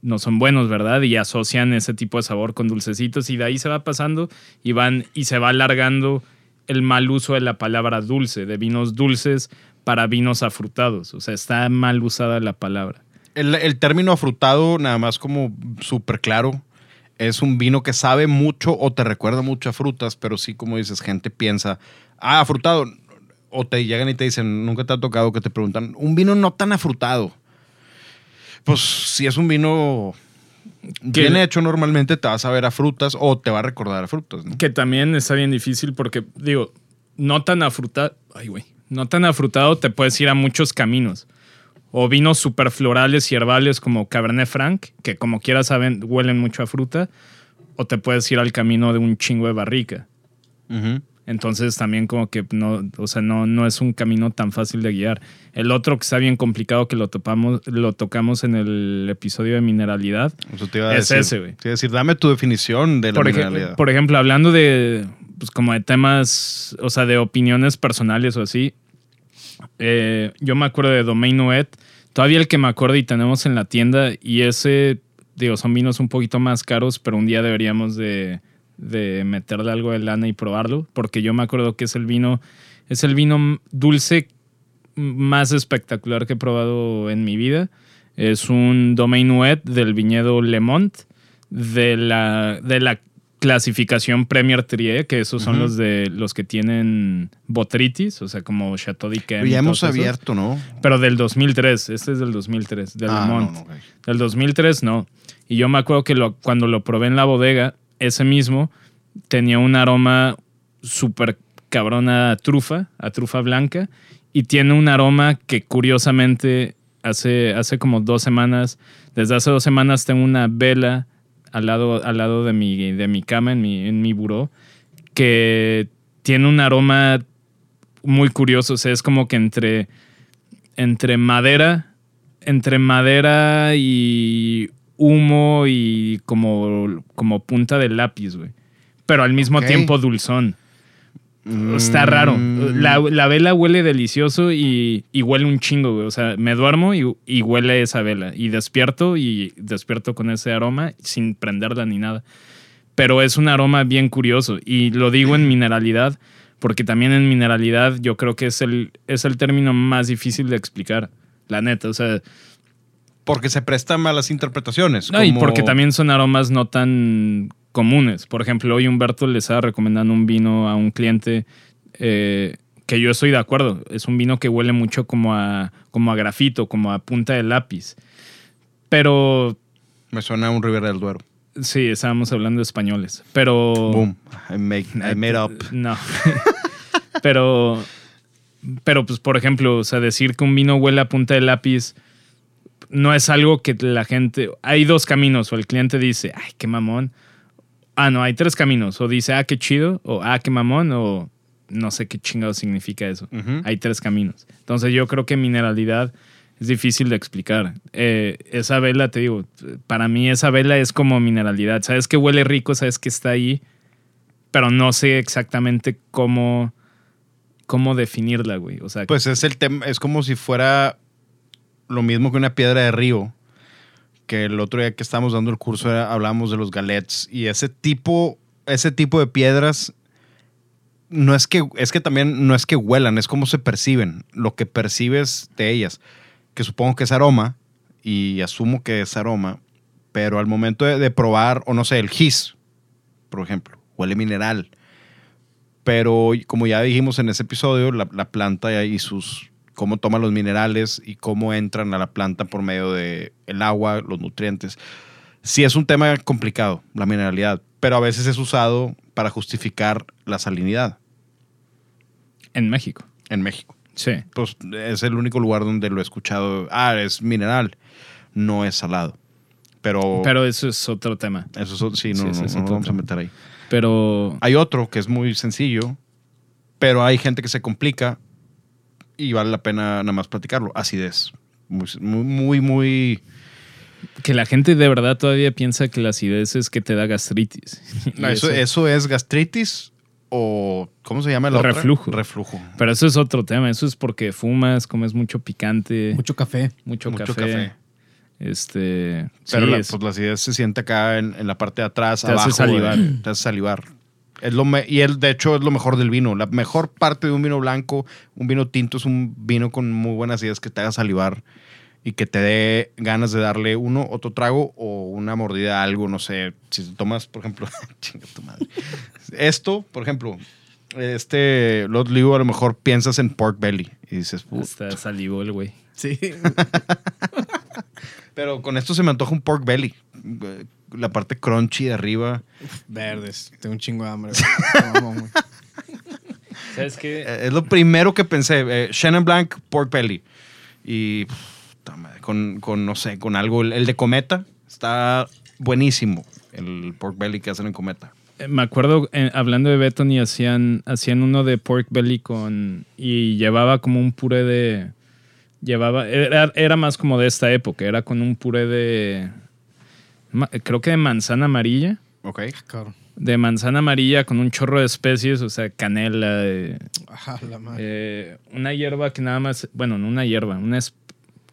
no son buenos, ¿verdad? Y asocian ese tipo de sabor con dulcecitos y de ahí se va pasando y van y se va alargando el mal uso de la palabra dulce, de vinos dulces para vinos afrutados. O sea, está mal usada la palabra. El, el término afrutado, nada más como súper claro, es un vino que sabe mucho o te recuerda mucho a frutas, pero sí, como dices, gente piensa, ah, afrutado. O te llegan y te dicen, nunca te ha tocado que te preguntan, un vino no tan afrutado. Pues si es un vino Que- bien hecho, normalmente te vas a ver a frutas o te va a recordar a frutas. ¿no? Que también está bien difícil porque, digo, no tan afrutado. Ay, güey. No tan afrutado te puedes ir a muchos caminos. O vinos super florales y herbales como Cabernet Franc, que como quieras saben, huelen mucho a fruta. O te puedes ir al camino de un chingo de barrica. Entonces también como que no, o sea, no, no es un camino tan fácil de guiar. El otro que está bien complicado que lo topamos, lo tocamos en el episodio de mineralidad. Eso te iba a Es decir. ese, güey. Te iba a decir, dame tu definición de la por, ej- mineralidad. por ejemplo, hablando de, pues como de temas, o sea, de opiniones personales o así, eh, yo me acuerdo de Domain Nuet, todavía el que me acuerdo y tenemos en la tienda, y ese, digo, son vinos un poquito más caros, pero un día deberíamos de, de meterle algo de lana y probarlo, porque yo me acuerdo que es el vino, es el vino dulce más espectacular que he probado en mi vida. Es un Domain Nuet del viñedo Le Mont de la, de la clasificación Premier Trier, que esos son los de los que tienen botritis, o sea, como Chateau d'Yquem. ya hemos esos. abierto, ¿no? Pero del 2003, este es del 2003, del Ah, no, Mont. no. Del 2003 no. Y yo me acuerdo que lo, cuando lo probé en la bodega, ese mismo tenía un aroma súper cabrona a trufa, a trufa blanca, y tiene un aroma que curiosamente hace, hace como dos semanas, desde hace dos semanas tengo una vela al lado, al lado de, mi, de mi cama, en mi, en mi buró, que tiene un aroma muy curioso, o sea, es como que entre, entre madera, entre madera y humo y como, como punta de lápiz, güey. Pero al mismo tiempo dulzón. Está raro. Mm. La, la vela huele delicioso y, y huele un chingo, güey. O sea, me duermo y, y huele esa vela. Y despierto y despierto con ese aroma sin prenderla ni nada. Pero es un aroma bien curioso. Y lo digo en mineralidad porque también en mineralidad yo creo que es el, es el término más difícil de explicar. La neta, o sea, Porque se prestan malas interpretaciones. no, y porque también son aromas no tan comunes. Por ejemplo, hoy Humberto le estaba recomendando un vino a un cliente eh, que yo estoy de acuerdo. Es un vino que huele mucho como a, como a grafito, como a punta de lápiz. Pero Me suena a un Rivera del Duero. sí, estábamos hablando de españoles. Pero. Boom. I, make, I made up. No. pero. Pero, pues, por ejemplo, o sea, decir que un vino huele a punta de lápiz no es algo que la gente. Hay dos caminos. O el cliente dice, ay, qué mamón. Ah, no, hay tres caminos. O dice, ah, qué chido. O ah, qué mamón. O no sé qué chingado significa eso. Hay tres caminos. Entonces, yo creo que mineralidad es difícil de explicar. Eh, esa vela, te digo, para mí esa vela es como mineralidad. Sabes que huele rico, sabes que está ahí, pero no sé exactamente cómo, cómo definirla, güey. O sea, Pues es el tema, es como si fuera lo mismo que una piedra de río. Que el otro día que estábamos dando el curso era- hablábamos de los galets. Y ese tipo, ese tipo de piedras no es que, es que también no es que huelan, es como se perciben, lo que percibes de ellas. Que supongo que es aroma, y asumo que es aroma, pero al momento de, de probar, o no sé, el gis, por ejemplo, huele mineral. Pero como ya dijimos en ese episodio, la, la planta y sus cómo toma los minerales y cómo entran a la planta por medio de el agua, los nutrientes. Sí es un tema complicado, la mineralidad, pero a veces es usado para justificar la salinidad. En México. en México. Sí. Pues es el único lugar donde lo he escuchado. Ah, es mineral, no es salado. Pero, Pero eso es otro tema. eso es, sí, no, Sí, no, no es nos otro vamos a tema. meter ahí. Pero Hay otro que es muy sencillo, pero hay gente que se complica y vale la pena nada más platicarlo. Acidez. Muy, muy, muy, que la gente de verdad todavía piensa que la acidez es que te da gastritis. No, eso, eso es gastritis o ¿cómo se llama la otra? Reflujo. Reflujo. Pero eso es otro tema. Eso es porque fumas, comes mucho picante, Mucho café. mucho, mucho café. café. Este. Pero sí, la, es- pues la acidez se siente acá en, en la parte de atrás, Te hace abajo. salivar. Te hace salivar. Es lo me- y él, de hecho, es lo mejor del vino. La mejor parte de un vino blanco, un vino tinto, es un vino con muy buenas acidez que te haga salivar y que te dé ganas de darle uno, otro trago o una mordida a algo, no sé. Si te tomas, por ejemplo, chinga tu madre. Esto, por ejemplo, este Lot Liu, a lo mejor piensas en pork belly y dices, "Puta". Hasta salivó el güey. Sí. pero con esto se me antoja un pork belly. La parte crunchy de arriba. Verdes. Tengo un chingo de hambre. ¿Sabes qué? Eh, Es lo primero que pensé. eh, Shannon Blanc, Pork Belly. Y pff, con, con, no sé, con algo. El, el de Cometa está buenísimo. El Pork Belly que hacen en Cometa. Eh, Me acuerdo, eh, hablando de Bethany, hacían, hacían uno de pork belly con. Y llevaba como un puré de. Llevaba. Era, era más como de esta época. Era con un puré de. Creo que de manzana amarilla. Ok. Cabrón. De manzana amarilla con un chorro de especies, o sea, canela, eh, Ajá, la madre. eh, una hierba que nada más, bueno, no una hierba, una es,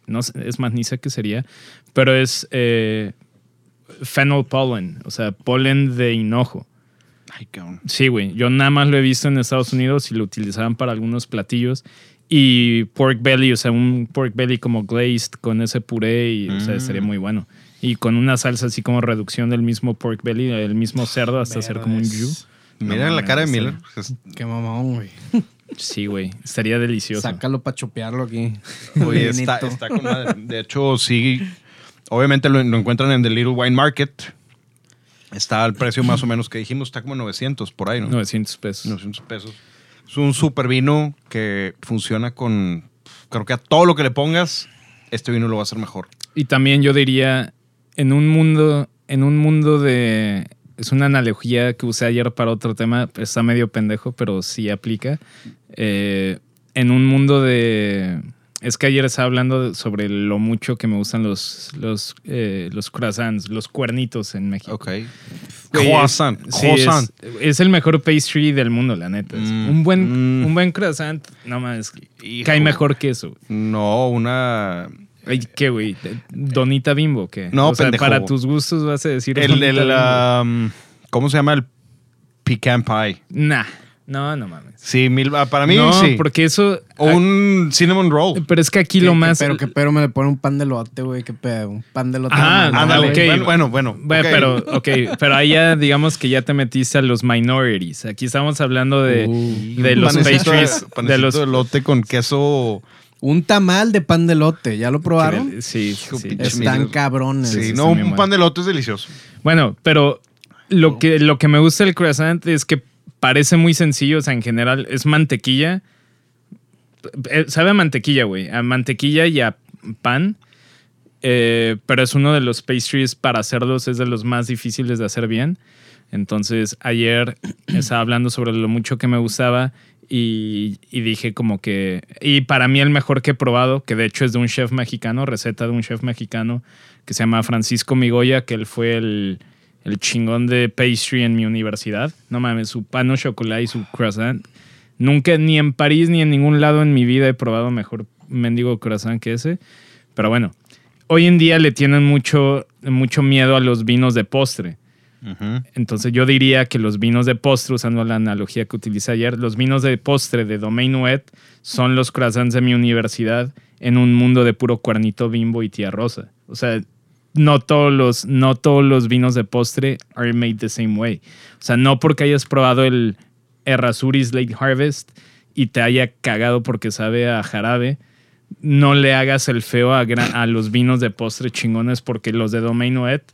no es más, ni sé qué sería, pero es eh, fennel pollen, o sea, polen de hinojo. Ay, cabrón. Sí, güey, yo nada más lo he visto en Estados Unidos y lo utilizaban para algunos platillos. Y pork belly, o sea, un pork belly como glazed con ese puré, y, o sea, Mm. sería muy bueno. Y con una salsa así como reducción del mismo pork belly, del mismo cerdo, hasta hacer como un jus. Mira No la cara de Miller. Es- Qué mamón, güey. Sí, güey, estaría delicioso. Sácalo para chopearlo aquí. Oye, está, Bienito. está con madre. De hecho, sí. Obviamente lo, lo encuentran en The Little Wine Market. Está al precio más o menos que dijimos. Está como 900 por ahí, ¿no? 900 pesos. 900 pesos. Es un super vino que funciona con. Creo que a todo lo que le pongas, este vino lo va a hacer mejor. Y también yo diría, en un mundo, en un mundo de. Es una analogía que usé ayer para otro tema, está medio pendejo, pero sí aplica. Eh, en un mundo de. Es que ayer estaba hablando sobre lo mucho que me gustan los, los, eh, los croissants, los cuernitos en México. Ok. Croissant. es- sí, croissant. es, es el mejor pastry del mundo, la neta. Mm, un, buen, mm. un buen croissant, no más, Hijo. cae mejor que eso. No, una. Ay, ¿Qué, güey? ¿Donita bimbo qué? No, o sea, pendejo. para tus gustos vas a decir El, Donita el, Bimbo. um, ¿Cómo se llama? El pecan pie. Nah, no, no mames. Sí, mil, ah, para mí no, sí. porque eso... O un cinnamon roll. Pero es que aquí ¿Qué- lo qué más... pero que pero me le pone un pan de lote, güey. Qué pedo. Un pan de lote. Ah, Ándale, güey. ok. bueno, bueno, pero, ok, pero ahí ya digamos que ya te metiste a los minorities. Aquí estamos hablando de, Uh, de los pastries, de, de los... de lote con queso. Un tamal de pan de lote. ¿Ya lo probaron? Sí, sí. Están cabrones. Sí, no, un pan de lote es delicioso. Bueno, pero lo que, lo que me gusta del croissant es que parece muy sencillo, o sea, en general es mantequilla. Eh, Sabe a mantequilla, güey, a mantequilla y a pan. Eh, pero es uno de los pastries para hacerlos, es de los más difíciles de hacer bien. Entonces, ayer estaba hablando sobre lo mucho que me gustaba y, y dije como que... Y para mí el mejor que he probado, que de hecho es de un chef mexicano, receta de un chef mexicano que se llama Francisco Migoya, que él fue el, el chingón de pastry en mi universidad. No mames, su pan au chocolate y su croissant. Nunca, ni en París ni en ningún lado en mi vida he probado mejor mendigo croissant que ese. Pero bueno, hoy en día le tienen mucho, mucho miedo a los vinos de postre. Entonces yo diría que los vinos de postre, usando la analogía que utilicé ayer, los vinos de postre de Domaine Nuet son los croissants de mi universidad en un mundo de puro cuernito bimbo y tía rosa. O sea, no todos los, no todos los vinos de postre are made the same way. O sea, no porque hayas probado el Errázuriz Late Harvest y te haya cagado porque sabe a jarabe, no le hagas el feo a, a los vinos de postre chingones porque los de Domaine Nuet...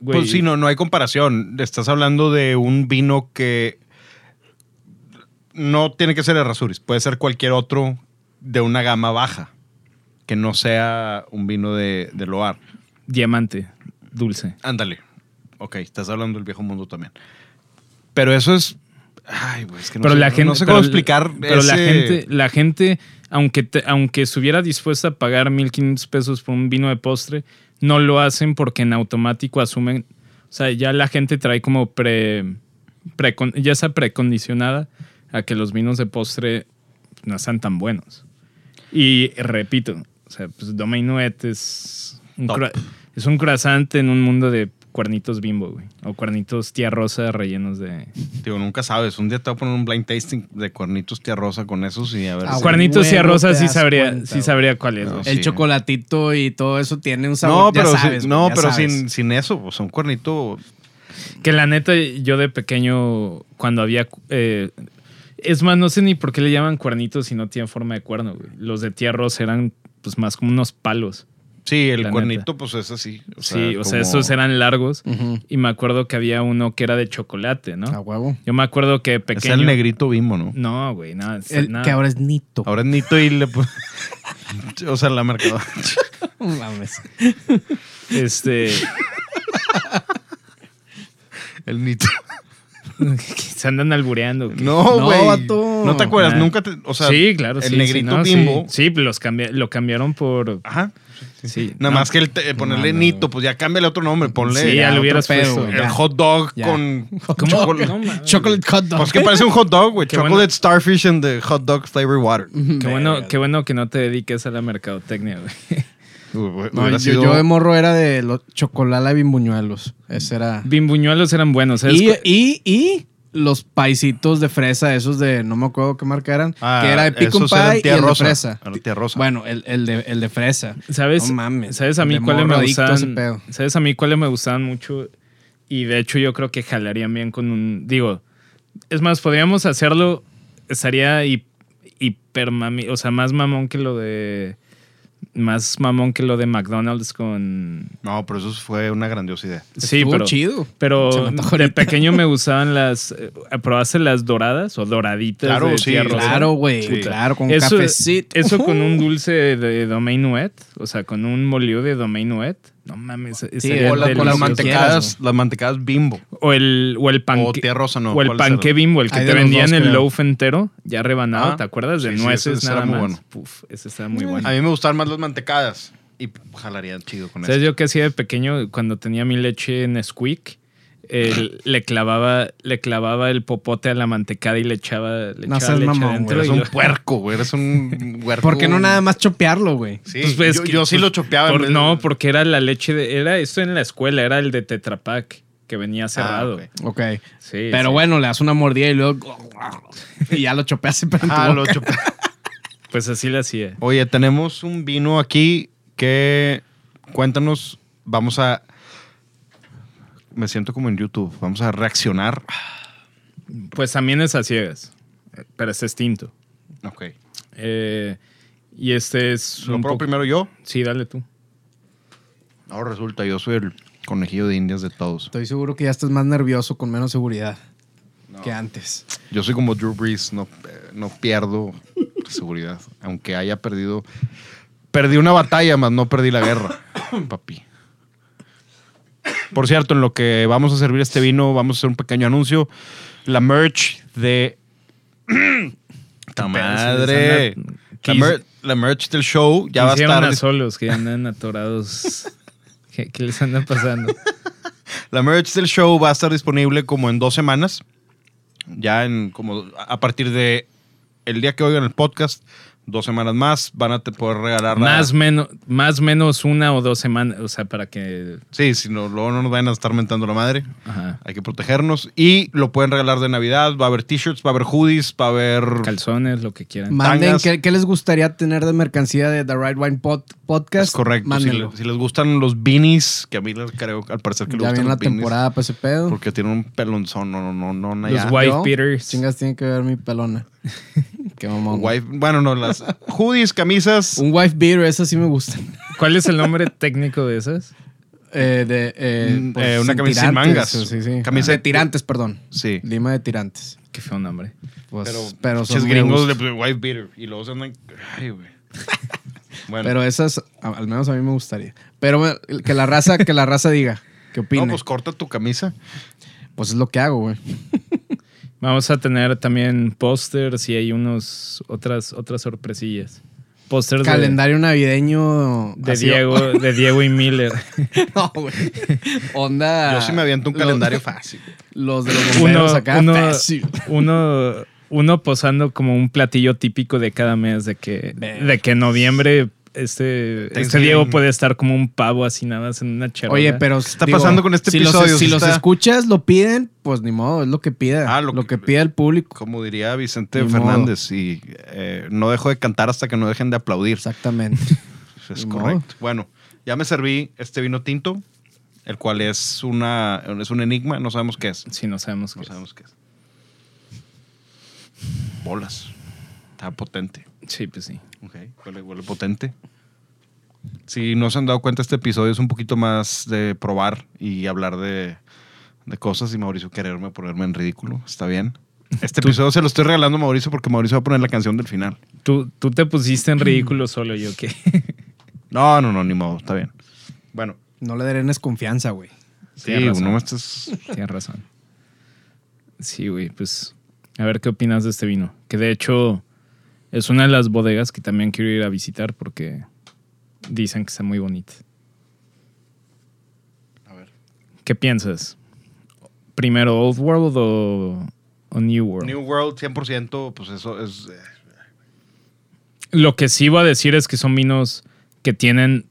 güey, Pues sí, no, no hay comparación. Estás hablando de un vino que no tiene que ser Errázuriz, puede ser cualquier otro de una gama baja, que no sea un vino de, de Loar. Diamante, dulce. Ándale. Ok, estás hablando del viejo mundo también. Pero eso es. Ay, güey, es que no pero sé, la gente, no sé pero cómo la- explicar. Pero la gente, la gente, aunque te- aunque estuviera dispuesta a pagar 1500 pesos por un vino de postre, no lo hacen porque en automático asumen, o sea, ya la gente trae como pre, precon- ya está precondicionada a que los vinos de postre no están tan buenos. Y repito, o sea, pues Domaine Nuet es un, es un croissant en un mundo de cuernitos bimbo, güey. O cuernitos tía rosa rellenos de... Digo, nunca sabes. Un día te voy a poner un blind tasting de cuernitos tía rosa con esos y a ver Ah, si- Cuernitos tía rosa sí sabría, cuenta, sí sabría cuál es, No, sí. El chocolatito y todo eso tiene un No, sabor. pero, ya sabes, no, ya pero sabes. sin, sin eso, pues un cuernito. Que la neta, yo de pequeño, cuando había. eh, es más, no sé ni por qué le llaman cuernitos si no tienen forma de cuerno, güey. Los de tía Rosa eran, pues, más como unos palos. Sí, el cuernito, pues es así. O sea, sí, o sea, esos eran largos. Y me acuerdo que había uno que era de chocolate, ¿no? A huevo. Yo me acuerdo que Es pequeño. el negrito bimbo, ¿no? No, güey, nada. El nada. que ahora es Nito. Ahora es Nito y le. o sea, la mercado. No mames. Este. El Nito. se andan albureando. ¿qué? No, No, güey. No te acuerdas, Ah. nunca te. O sea, sí, claro, el sí. sí, negrito no, sí. bimbo. Sí, los cambia- lo cambiaron por. Ajá. Sí. Nada no, más que el te- ponerle Nito, pues ya cámbiale otro nombre, ponle. Sí, ya lo hubieras pedo, puesto. el ya. hot dog Ya. con. ¿Cómo? chocolate. No, mames. Chocolate hot dog. Pues que parece un hot dog, güey. Chocolate bueno. starfish and the hot dog flavor water. Qué bueno, qué bueno que no te dediques a la mercadotecnia, güey. Uy, No, hubiera yo, sido- yo de morro era de los chocolala bimbuñuelos. Ese era. Bimbuñuelos eran buenos. ¿sabes? Y, y, y los paisitos de fresa, esos de no me acuerdo qué marca eran. Ah, que era de pico pie y el de fresa. Tía rosa. Bueno, el, el de, el de fresa. ¿Sabes? No mames. ¿Sabes a mí cuáles me pedo. ¿Sabes a mí cuáles me gustaban mucho? Y de hecho yo creo que jalarían bien con un... Digo, es más, podríamos hacerlo, estaría hi- hiper mami, o sea, más mamón que lo de... Más mamón que lo de McDonald's con... No, pero eso fue una grandiosa idea. Sí, Estuvo pero... chido. Pero de pequeño me gustaban las... eh, ¿Probaste las doradas o doraditas Claro, de sí, tía Rosa? Claro, güey. Sí. Claro, con Eso, cafecito. eso con un dulce de Domaine Nuet, o sea, con un molido de Domaine Nuet. No mames, estaría O la- con las mantecadas, las mantecadas bimbo. O el, o el O panque. tía rosa, no. o el ¿cuáles panque bimbo, el que Hay te vendían dos, el creo. loaf entero, ya rebanado, Ah, ¿te acuerdas? De sí, sí, nueces ese nada era muy más. bueno. Uf, ese estaba muy bueno. A mí me gustaban más las mantecadas. Y jalarían chido con ¿Sabes eso. yo qué hacía de pequeño cuando tenía mi leche en Squeak? El- le clavaba le clavaba el popote a la mantecada y le echaba, le No echaba seas leche mamón, Eres un lo- puerco, güey. Eres un huerco. ¿Por qué no nada más chopearlo, güey? Sí, Pues, pues, yo, que- yo sí pues, lo chopeaba. en Por- no, porque era la leche de. Era esto en la escuela, era el de Tetra Pak que venía Ah, cerrado. ok. Ok. Sí. Pero sí. bueno, le das una mordida y luego. Y ya lo chopeas siempre en tu Ah, lo boca. chopeaba. Pues así lo hacía. Oye, tenemos un vino aquí que cuéntanos, vamos a me siento como en YouTube, vamos a reaccionar. Pues también es a ciegas. Pero es distinto. Ok. Eh, y este es. ¿Lo un poco- primero yo? Sí, dale tú. Ahora resulta, yo soy el conejillo de indias de todos. Estoy seguro que ya estás más nervioso con menos seguridad que antes. Yo soy como Drew Brees, no, eh, no pierdo seguridad, aunque haya perdido. Perdí una batalla, más no perdí la guerra, papi. Por cierto, en lo que vamos a servir este vino, vamos a hacer un pequeño anuncio. La merch de. ¡Ta madre! La, mer- la merch del show ya va a estar. a solos que andan atorados. ¿Qué, qué les anda pasando? La merch del show va a estar disponible como en dos semanas. Ya en como a partir de el día que oigan el podcast, dos semanas más, van a te poder regalar la- Más menos, más menos una o dos semanas. O sea, para que. Sí, si no, luego no nos vayan a estar mentando la madre. Ajá. Hay que protegernos. Y lo pueden regalar de Navidad. Va a haber t-shirts, va a haber hoodies, va a haber. Calzones, lo que quieran. Manden. ¿qué, qué les gustaría tener de mercancía de The Right Wine Pod- Podcast. Es correcto. Si, Mándenlo. le- si les gustan los beanies, que a mí les creo, al parecer que les ya gustan viene la beanies, temporada para ese pedo. Porque tienen un pelonzón. No, no, no, no. no Los ya. white Yo, beaters. Chingas tiene que ver mi pelona. Qué mamón. Wife- bueno, no, las hoodies, camisas. Un wife beater, esas sí me gustan. ¿Cuál es el nombre técnico de esas? Eh, de, eh, Mm, pues, eh, una camisa sin mangas. Sí, sí. Camisa de de- tirantes, perdón. Sí. Lima de tirantes. Qué feo nombre. Pues, Pero, pero, son gringos a de. White Beater. Y luego se andan. Ay, güey. bueno. Pero esas, a- al menos a mí me gustaría. Pero que la raza, que la raza diga. ¿Qué opina? no, pues corta tu camisa. Pues es lo que hago, güey. Vamos a tener también pósters y hay unos otras otras sorpresillas. Pósters de, Calendario navideño. de así- Diego, de Diego y Miller. no, güey. Onda. Yo sí me aviento un los- calendario fácil. Los de los bomberos Uno, acá. uno, fácil. uno, uno posando como un platillo típico de cada mes, de que, de que noviembre este, este. Diego puede estar como un pavo así nada más en una charola. Oye, pero. ¿Qué está pasando con este si episodio? Los, si los escuchas, lo piden, pues ni modo, es lo que pida. Ah, lo, lo que, que- pida el público. Como diría Vicente Ni Fernández. Y eh, no dejo de cantar hasta que no dejen de aplaudir. Exactamente. Es Ni correcto. Bueno, ya me serví este vino tinto, el cual es una es un enigma, no sabemos qué es. Sí, no sabemos. No qué es. sabemos qué es. Bolas. Está potente. Sí, pues sí. Ok, huele, huele potente. Si no se han dado cuenta, este episodio es un poquito más de probar y hablar de, de cosas y Mauricio quererme ponerme en ridículo. Está bien. Este Tú- episodio se lo estoy regalando a Mauricio porque Mauricio va a poner la canción del final. Tú, tú te pusiste en ridículo solo, yo qué. No, no, no, ni modo. Está bien. Bueno, No le drenes confianza, güey. sí, Tienes razón. no me estés... Tienes razón. Sí, güey, pues a ver qué opinas de este vino. Que de hecho es una de las bodegas que también quiero ir a visitar porque dicen que está muy bonita. A ver. ¿Qué piensas? ¿Primero Old World o, o New World? New World 100%, pues eso es... eh, Lo que sí voy a decir es que son vinos que tienen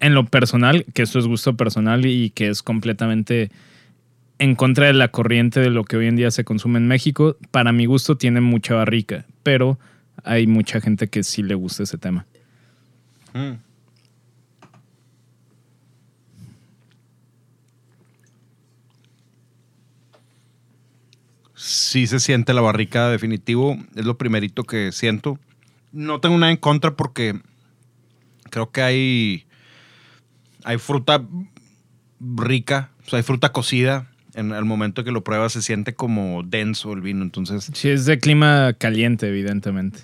en lo personal, que esto es gusto personal y que es completamente en contra de la corriente de lo que hoy en día se consume en México. Para mi gusto tienen mucha barrica, pero hay mucha gente que sí le gusta ese tema. mm. Sí se siente la barrica definitivo. Es lo primerito que siento. No tengo nada en contra porque creo que hay, hay fruta rica, o sea, hay fruta cocida. En el momento que lo pruebas se siente como denso el vino, entonces Sí, es de clima caliente, evidentemente.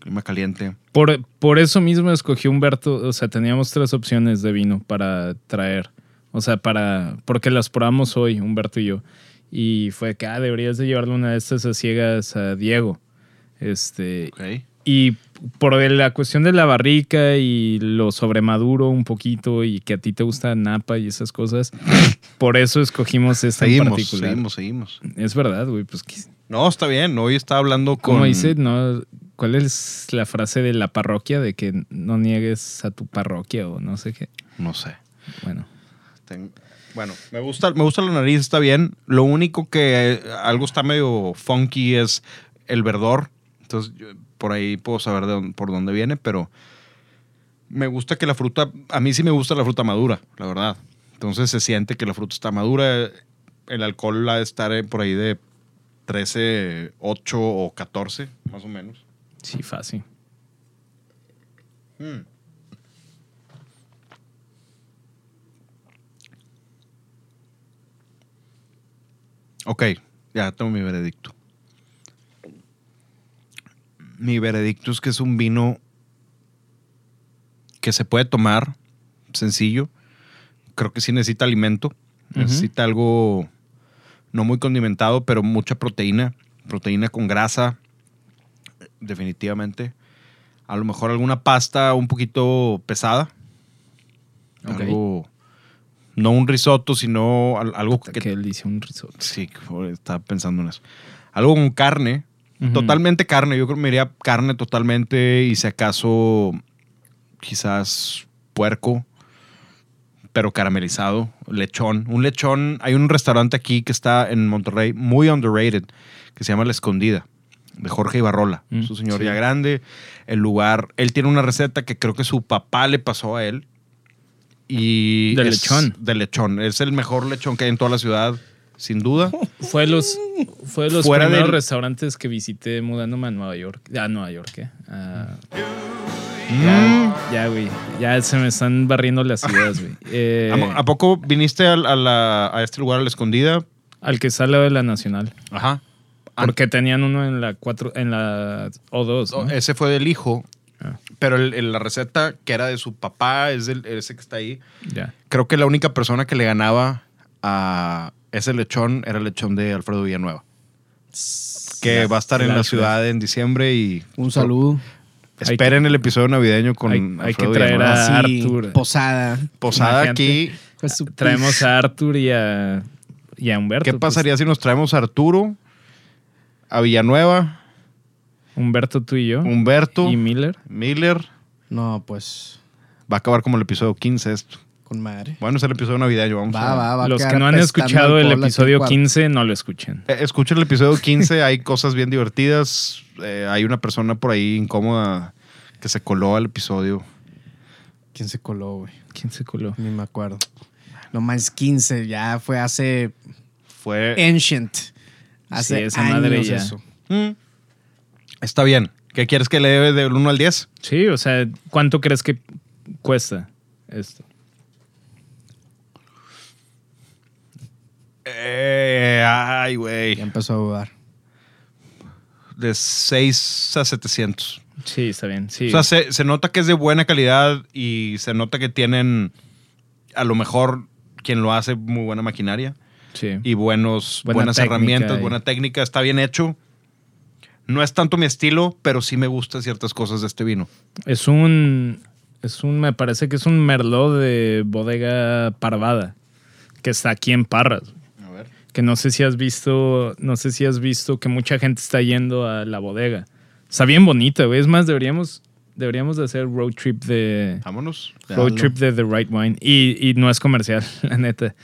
clima caliente. Por, por eso mismo escogí Humberto, o sea, teníamos tres opciones de vino para traer. O sea, para. Porque las probamos hoy, Humberto y yo. Y fue que, ah, deberías de llevarle una de estas a ciegas a Diego. Este. Ok. Y por la cuestión de la barrica y lo sobremaduro un poquito y que a ti te gusta Napa y esas cosas, por eso escogimos esta en Seguimos, particular. seguimos, seguimos. Es verdad, güey, pues No, está bien. Hoy estaba hablando con. ¿Cómo dice? No, ¿Cuál es la frase de la parroquia de que no niegues a tu parroquia o no sé qué? No sé. Bueno, Ten- Bueno, me gusta, me gusta la nariz, está bien. Lo único que eh, algo está medio funky es el verdor. Entonces, yo por ahí puedo saber de dónde- por dónde viene, pero me gusta que la fruta, a mí sí me gusta la fruta madura, la verdad. Entonces se siente que la fruta está madura. El alcohol ha de estar eh, por ahí de 13, 8 o 14, más o menos. sí, fácil. Mm. Ok, ya tengo mi veredicto. Mi veredicto es que es un vino que se puede tomar sencillo. Creo que sí necesita alimento. Necesita algo no muy condimentado, pero mucha proteína. Proteína con grasa, definitivamente. A lo mejor alguna pasta un poquito pesada. Algo, no un risotto, sino al- algo Que, que... él dice un risotto. Sí, estaba pensando en eso. Algo con carne. Totalmente carne. Yo creo que me iría carne totalmente y si acaso quizás puerco, pero caramelizado, lechón. Un lechón, hay un restaurante aquí que está en Monterrey muy underrated, que se llama La Escondida, de Jorge Ibarrola. Mm, es un señor sí. ya grande. El lugar, él tiene una receta que creo que su papá le pasó a él. Y De lechón. De lechón. Es el mejor lechón que hay en toda la ciudad, sin duda. Fue de los, fue los Fuera primeros del- restaurantes que visité mudándome a Nueva York. A Nueva York, ¿eh? A- Mm. ya, güey. Ya se me están barriendo las ideas, güey. Eh, ¿A, poco viniste a, la- a este lugar a la escondida? al que sale de la Nacional. Ajá. Porque tenían uno en la 4, en la O2. ¿no? Oh, Ese fue del hijo. Ah. Pero el- el- la receta que era de su papá, es del, ese que está ahí. Ya. Creo que la única persona que le ganaba a ese lechón era el lechón de Alfredo Villanueva. Que va a estar en la ciudad en diciembre y Un saludo. esperen el episodio navideño con hay- hay que traer Villanueva. a- Así, Arthur. Posada. Posada Imagínate. aquí. Pues Traemos a Arthur y a, y a Humberto. ¿Qué pues, pasaría si nos traemos a Arturo, a Villanueva, Humberto, tú y yo. Humberto, Y Miller. Miller? No, pues Va a acabar como el episodio 15 esto. Con madre. Bueno, es el episodio navideño. Vamos Va, a... va, Los que no han escuchado el episodio cuarto. 15, no lo escuchen. Eh, Escuchen el episodio 15, hay cosas bien divertidas. Eh, hay una persona por ahí incómoda que se coló al episodio. ¿Quién se coló, güey? ¿Quién se coló? Ni me acuerdo. No más 15, ya fue hace Fue... ancient. Hace Sí, esa años madre ya. eso. Mm. Está bien. ¿Qué quieres que le debe del 1 al 10? Sí, o sea, ¿cuánto crees que cuesta esto? Eh, ay, Ya güey. empezó a dudar. De 6 a 700. Sí, está bien. Sí. O sea, se, se nota que es de buena calidad y se nota que tienen, a lo mejor, quien lo hace, muy buena maquinaria sí. y buenos, Buena buenas herramientas, y- buena técnica. Está bien hecho. No es tanto mi estilo, pero sí me gustan ciertas cosas de este vino. Es un. Es un. Me parece que es un merlot de bodega parvada. Que está aquí en Parras. Que no sé si has visto. No sé si has visto que mucha gente está yendo a la bodega. Está bien bonita, güey. Es más, deberíamos. Deberíamos de hacer road trip de. Vámonos. Road trip de The Right Wine. Y, y no es comercial, la neta.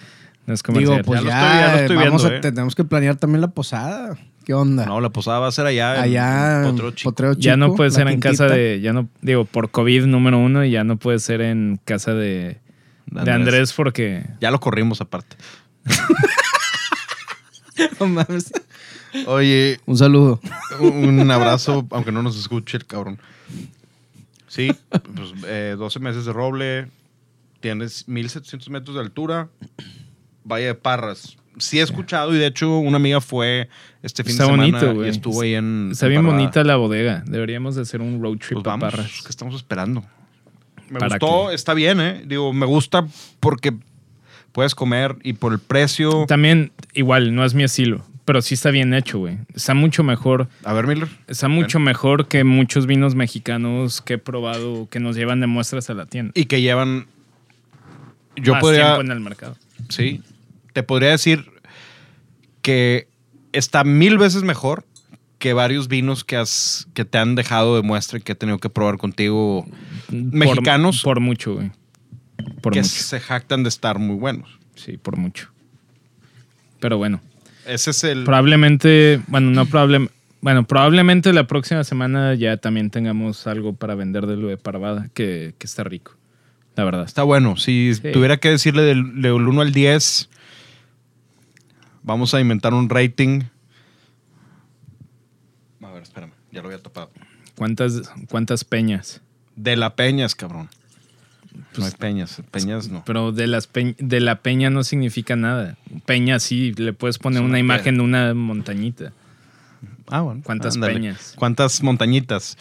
No es comercial. Digo, pues Ya ya, lo estoy- ya lo estoy vamos viendo, a, eh. tenemos que planear también la posada. ¿Qué onda? No, la posada va a ser allá. Allá, en Chico. Potrero ya no puede ser en casa de. Ya no. Digo, por COVID número uno, y ya no puede ser en casa de. De Andrés porque. Ya lo corrimos aparte. No mames. Oye, Un saludo. un abrazo, aunque no nos escuche el cabrón. Sí, pues eh, 12 meses de roble, tienes 1700 metros de altura, Valle de Parras. Sí he escuchado y de hecho una amiga fue este fin Está de semana bonito, y estuvo ahí en... Está en bien bonita la bodega. Deberíamos de hacer un road trip Pues a vamos, Parras. ¿qué estamos esperando? Me ¿Para gustó, está bien, ¿eh? Digo, me gusta porque puedes comer y por el precio... También, igual, no es mi estilo. Pero sí está bien hecho, güey. Está mucho mejor. A ver, Miller. Está mucho mejor que muchos vinos mexicanos que he probado que nos llevan de muestras a la tienda. Y que llevan... Yo Más podría... tiempo en el mercado. Sí. Te podría decir que está mil veces mejor que varios vinos que, has, que te han dejado de muestra y que he tenido que probar contigo. Mexicanos. Por, por mucho, güey. Por que mucho. se jactan de estar muy buenos. Sí, por mucho. Pero bueno. Ese es el. Probablemente, bueno, no probablemente. Bueno, probablemente la próxima semana ya también tengamos algo para vender de lo de Parvada, que, que está rico. La verdad. Está bueno. Si Sí. tuviera que decirle del, del 1 al 10, vamos a inventar un rating. A ver, espérame. Ya lo había tapado. ¿Cuántas, cuántas peñas? De la Peñas, cabrón. Pues no hay Peñas. Peñas no. Pero de, las de la peña no significa nada. Peña sí, le puedes poner una imagen de una montañita. Ah, bueno. ¿Cuántas Ándale. peñas? ¿Cuántas montañitas?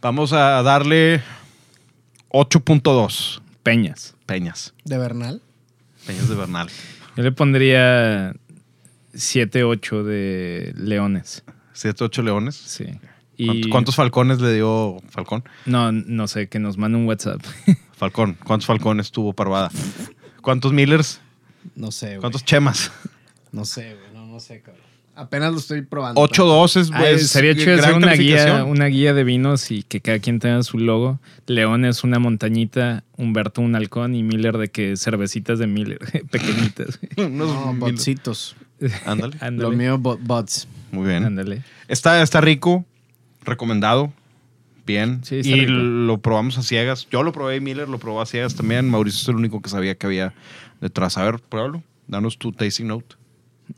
Vamos a darle 8.2 Peñas. peñas. ¿De Bernal? Peñas de Bernal. Yo le pondría 7, 8 de leones. 7, 8 leones. Sí. ¿Cuántos, Y cuántos falcones le dio Falcón? No, no sé, que nos mande un WhatsApp. Falcón. ¿Cuántos falcones tuvo Parvada? ¿Cuántos Millers? No sé, güey. ¿Cuántos Chemas? No sé, güey. No, no sé, cabrón. Apenas lo estoy probando. 8 2 es Ah, sería chido hacer una guía, una guía de vinos y que cada quien tenga su logo. León es una montañita, Humberto un halcón y Miller de que cervecitas de Miller, pequeñitas. Unos No, botsitos. Ándale. Lo mío, bo- bots. Muy bien. ándale. Está, está rico. Recomendado. Bien. Sí, está y rico. lo probamos a ciegas. Yo lo probé, Miller lo probó a ciegas también. Mauricio es el único que sabía que había detrás. A ver, pruébalo. Danos tu tasting note.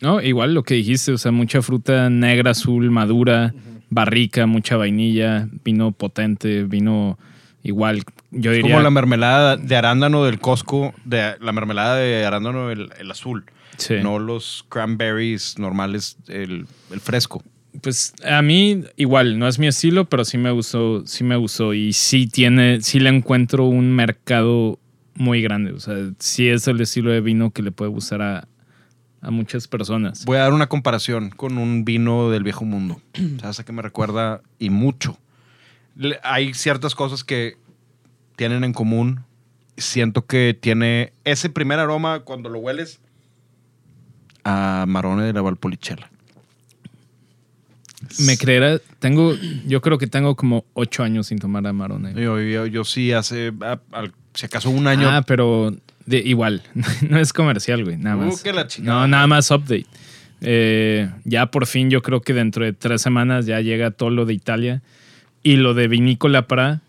No, igual lo que dijiste, o sea, mucha fruta negra, azul, madura, barrica, mucha vainilla, vino potente, vino igual, yo Es diría... como la mermelada de arándano del Costco, de la mermelada de arándano el, el azul. Sí. No los cranberries normales, el, el fresco. Pues a mí igual, no es mi estilo, pero sí me gustó, sí me gustó y sí tiene, sí le encuentro un mercado muy grande. O sea, sí es el estilo de vino que le puede gustar a, a muchas personas. Voy a dar una comparación con un vino del viejo mundo. ¿Sabes a qué me recuerda? Y mucho. Hay ciertas cosas que tienen en común. Siento que tiene ese primer aroma cuando lo hueles a Marone de la Valpolicella. Me creerá, tengo, yo creo que tengo como ocho años sin tomar Amarone. Yo, yo- yo sí hace, ah, al- si acaso un año. Ah, pero de, igual, no es comercial, güey, nada Uh, más. que la chingada. No, nada más update. Eh, ya por fin, yo creo que dentro de tres semanas ya llega todo lo de Italia y lo de Vinícola Pra,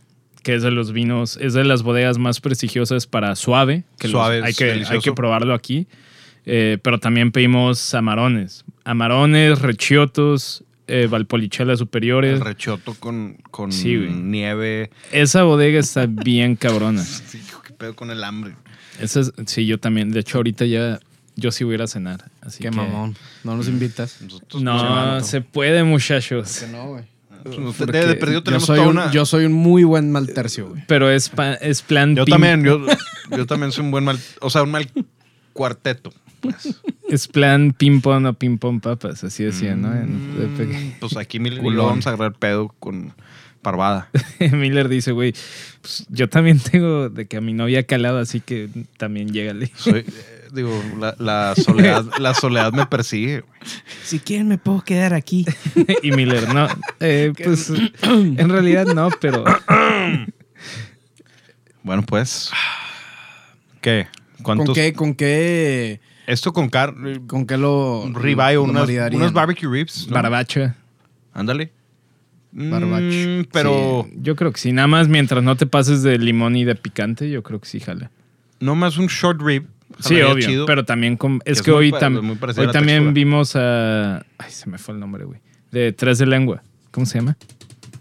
que es de los vinos, es de las bodegas más prestigiosas para suave, que los- Suave, hay, es que, hay que probarlo aquí. Eh, pero también pedimos amarones, amarones, rechiotos, eh, valpolicella superiores. el rechoto con, con Sí, nieve. Esa bodega está bien cabrona. Sí, hijo, qué pedo con el hambre. Esa es- sí, yo también. De hecho, ahorita ya yo sí voy a ir a cenar. Así Qué que- mamón. No nos invitas. Nosotros No, se puede, muchachos. Que no, güey. Pues, Porque de, de perdido Yo tenemos soy, toda un, una- yo soy un muy buen mal tercio, güey. Pero es, pa- es plan Yo también, yo, yo también soy un buen mal, o sea, un mal cuarteto. Es plan ping-pong o ping-pong papas. Así decía, ¿no? En- de peque- pues aquí Miller y Culón. vamos a agarrar pedo con parvada. Miller dice, güey, pues yo también tengo de que a mi novia ha calado, así que también llégale. Soy, eh, digo, la, la soledad, la soledad me persigue. güey. Si quieren, me puedo quedar aquí. y Miller, no, eh, pues en realidad no, pero Bueno, pues. ¿Qué? ¿Con qué, con qué, Esto con carne, con qué lo. un ribeye unas, unos barbecue ribs. ¿no? barbacha. Ándale. Barbacho. Mm, pero Sí, yo creo que sí. Nada más mientras no te pases de limón y de picante, yo creo que sí jala. no más un short rib. Sí, obvio. chido. Pero también con, es es que hoy, tam- muy parecida hoy también textura. vimos a. Ay, se me fue el nombre, güey. De tres de lengua. ¿Cómo se llama?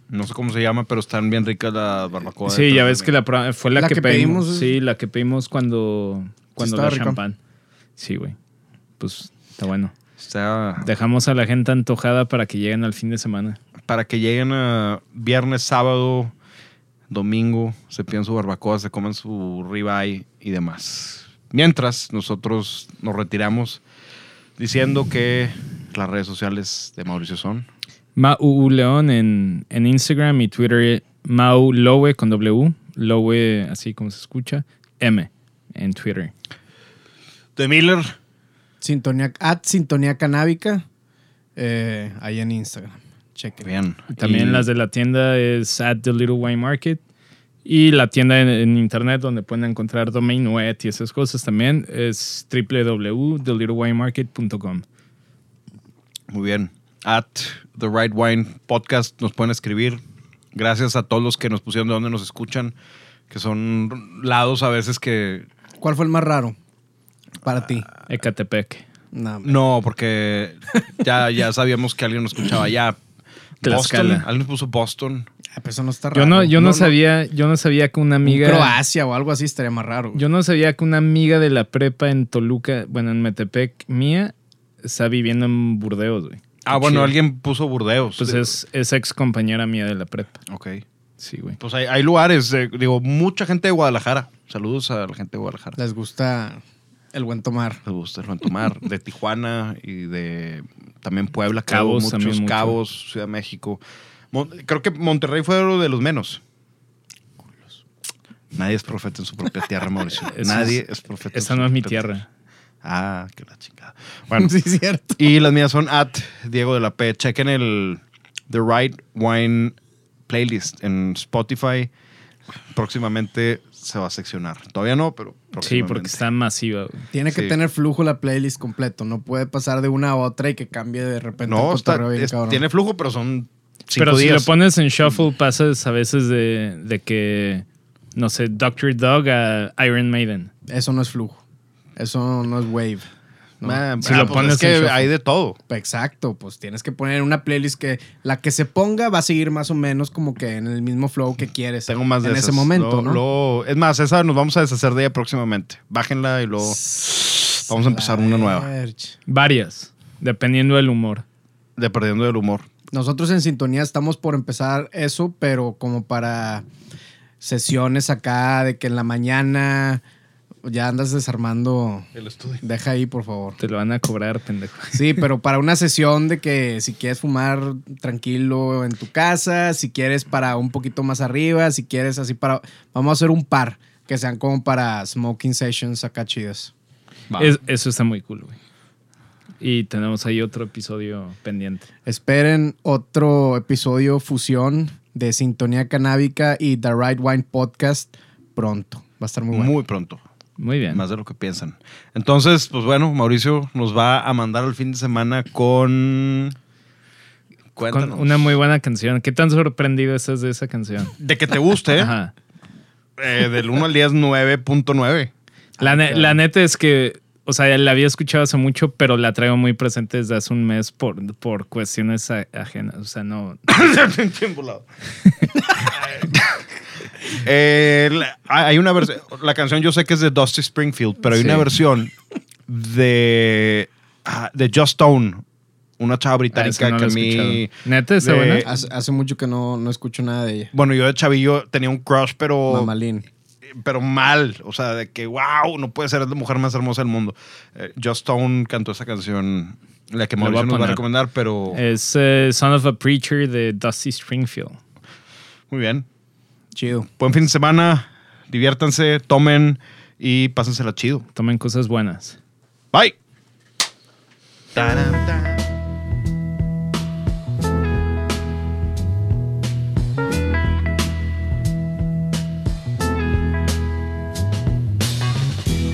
No sé cómo se llama, pero están bien ricas las barbacoas. Sí, ya ves que la fue la, La que, que pedimos. pedimos, Sí, la que pedimos cuando, cuando estaba la champán. Sí, güey. Pues está bueno. Está Dejamos a la gente antojada para que lleguen al fin de semana. para que lleguen a viernes, sábado, domingo, se piden su barbacoa, se comen su ribeye y demás. Mientras nosotros nos retiramos diciendo que las redes sociales de Mauricio son Mau León en, en Instagram y Twitter. Mau Lowe con W. Lowe, así como se escucha. M en Twitter. De Miller. Sintonía, at Sintonía Canábica. eh, ahí en Instagram. Chequen. Bien. También Y las de la tienda es at The Little Wine Market. Y la tienda en, en internet donde pueden encontrar domain web y esas cosas también es www.thelittlewinemarket.com. Muy bien. At The Right Wine Podcast nos pueden escribir. Gracias a todos los que nos pusieron de donde nos escuchan, que son lados a veces que ¿Cuál fue el más raro para ti? Ecatepec. No, No, porque ya, ya sabíamos que alguien nos escuchaba allá. Boston, alguien puso Boston. Ah, pues eso no está raro. Yo no, yo no, sabía, yo no sabía que una Un amiga. Croacia o algo así estaría más raro. güey. Yo no sabía que una amiga de la prepa en Toluca, bueno, en Metepec mía, está viviendo en Burdeos, güey. Ah, bueno, alguien puso Burdeos. Pues es, es ex compañera mía de la prepa. Ok. Sí, güey. Pues hay, hay lugares, eh, digo, mucha gente de Guadalajara. Saludos a la gente de Guadalajara. Les gusta el buen tomar. Les gusta el buen tomar. De Tijuana y de también Puebla, Cabos muchos también mucho. Cabos, Ciudad de México. Mon- creo que Monterrey fue uno de los menos. Nadie es profeta en su propia tierra, Mauricio. Nadie es- es, profeta. en Esa su no es mi propia tierra. Ah, qué la chingada. Bueno, sí, cierto. y las mías son at Diego de la P. Chequen el The Right Wine Playlist en Spotify. Próximamente se va a seccionar. Todavía no, pero Sí, porque está masiva, güey. Tiene que Sí. tener flujo la playlist completo. No puede pasar de una a otra y que cambie de repente. No, el está, bien es- cabrón. tiene flujo, pero son cinco Pero si lo pones en shuffle, pasas a veces de, de que, no sé, Doctor Dog a Iron Maiden. Eso no es flujo. Eso no es wave. ¿No? Ah, Si ah, lo pues pones es que shuffle. hay de todo. Exacto, pues tienes que poner una playlist que la que se ponga va a seguir más o menos como que en el mismo flow que quieres. Tengo más de en esas. ese momento, ¿no? es más, esa nos vamos a deshacer de ella próximamente. Bájenla y luego vamos a empezar una nueva. Varias, dependiendo del humor. De perdiendo del humor. Nosotros en sintonía estamos por empezar eso, pero como para sesiones acá de que en la mañana ya andas desarmando. El estudio. Deja ahí, por favor. Te lo van a cobrar, pendejo. Sí, pero para una sesión de que si quieres fumar tranquilo en tu casa, si quieres para un poquito más arriba, si quieres así para... Vamos a hacer un par que sean como para smoking sessions acá chidas. Es- eso está muy cool, güey. Y tenemos ahí otro episodio pendiente. Esperen otro episodio fusión de Sintonía Canábica y The Right Wine Podcast pronto. Va a estar muy bueno. Muy pronto. Muy bien. Más de lo que piensan. Entonces, pues bueno, Mauricio nos va a mandar el fin de semana con. Con Cuéntanos. una muy buena canción. ¿Qué tan sorprendido estás de esa canción? De que te guste, Ajá. eh, del 1 al 10, 9.9. La, ne- la neta es que, o sea, la había escuchado hace mucho, pero la traigo muy presente desde hace un mes por, por cuestiones ajenas. O sea, no. Eh, la- hay una versión. La canción yo sé que es de Dusty Springfield, pero hay Sí. una versión de, ah, de Just Stone, una chava Ah, británica no que a mí. ¿Neta está de- buena? Hace, hace mucho que no, no escucho nada de ella. Bueno, yo de chavillo tenía un crush, pero. Mamalín. pero mal. O sea, de que, wow, no puede ser la mujer más hermosa del mundo. Eh, Just Stone cantó esa canción, la que Mauricio nos va a recomendar, pero Es eh, Son of a Preacher de Dusty Springfield. muy bien. Chido. Buen fin de semana, diviértanse, tomen y pásensela chido. Tomen cosas buenas. Bye.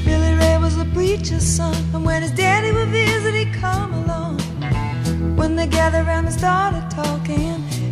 Billy Ray was a preacher's son, and when his daddy would visit, he'd come along. When they gathered around and started talking,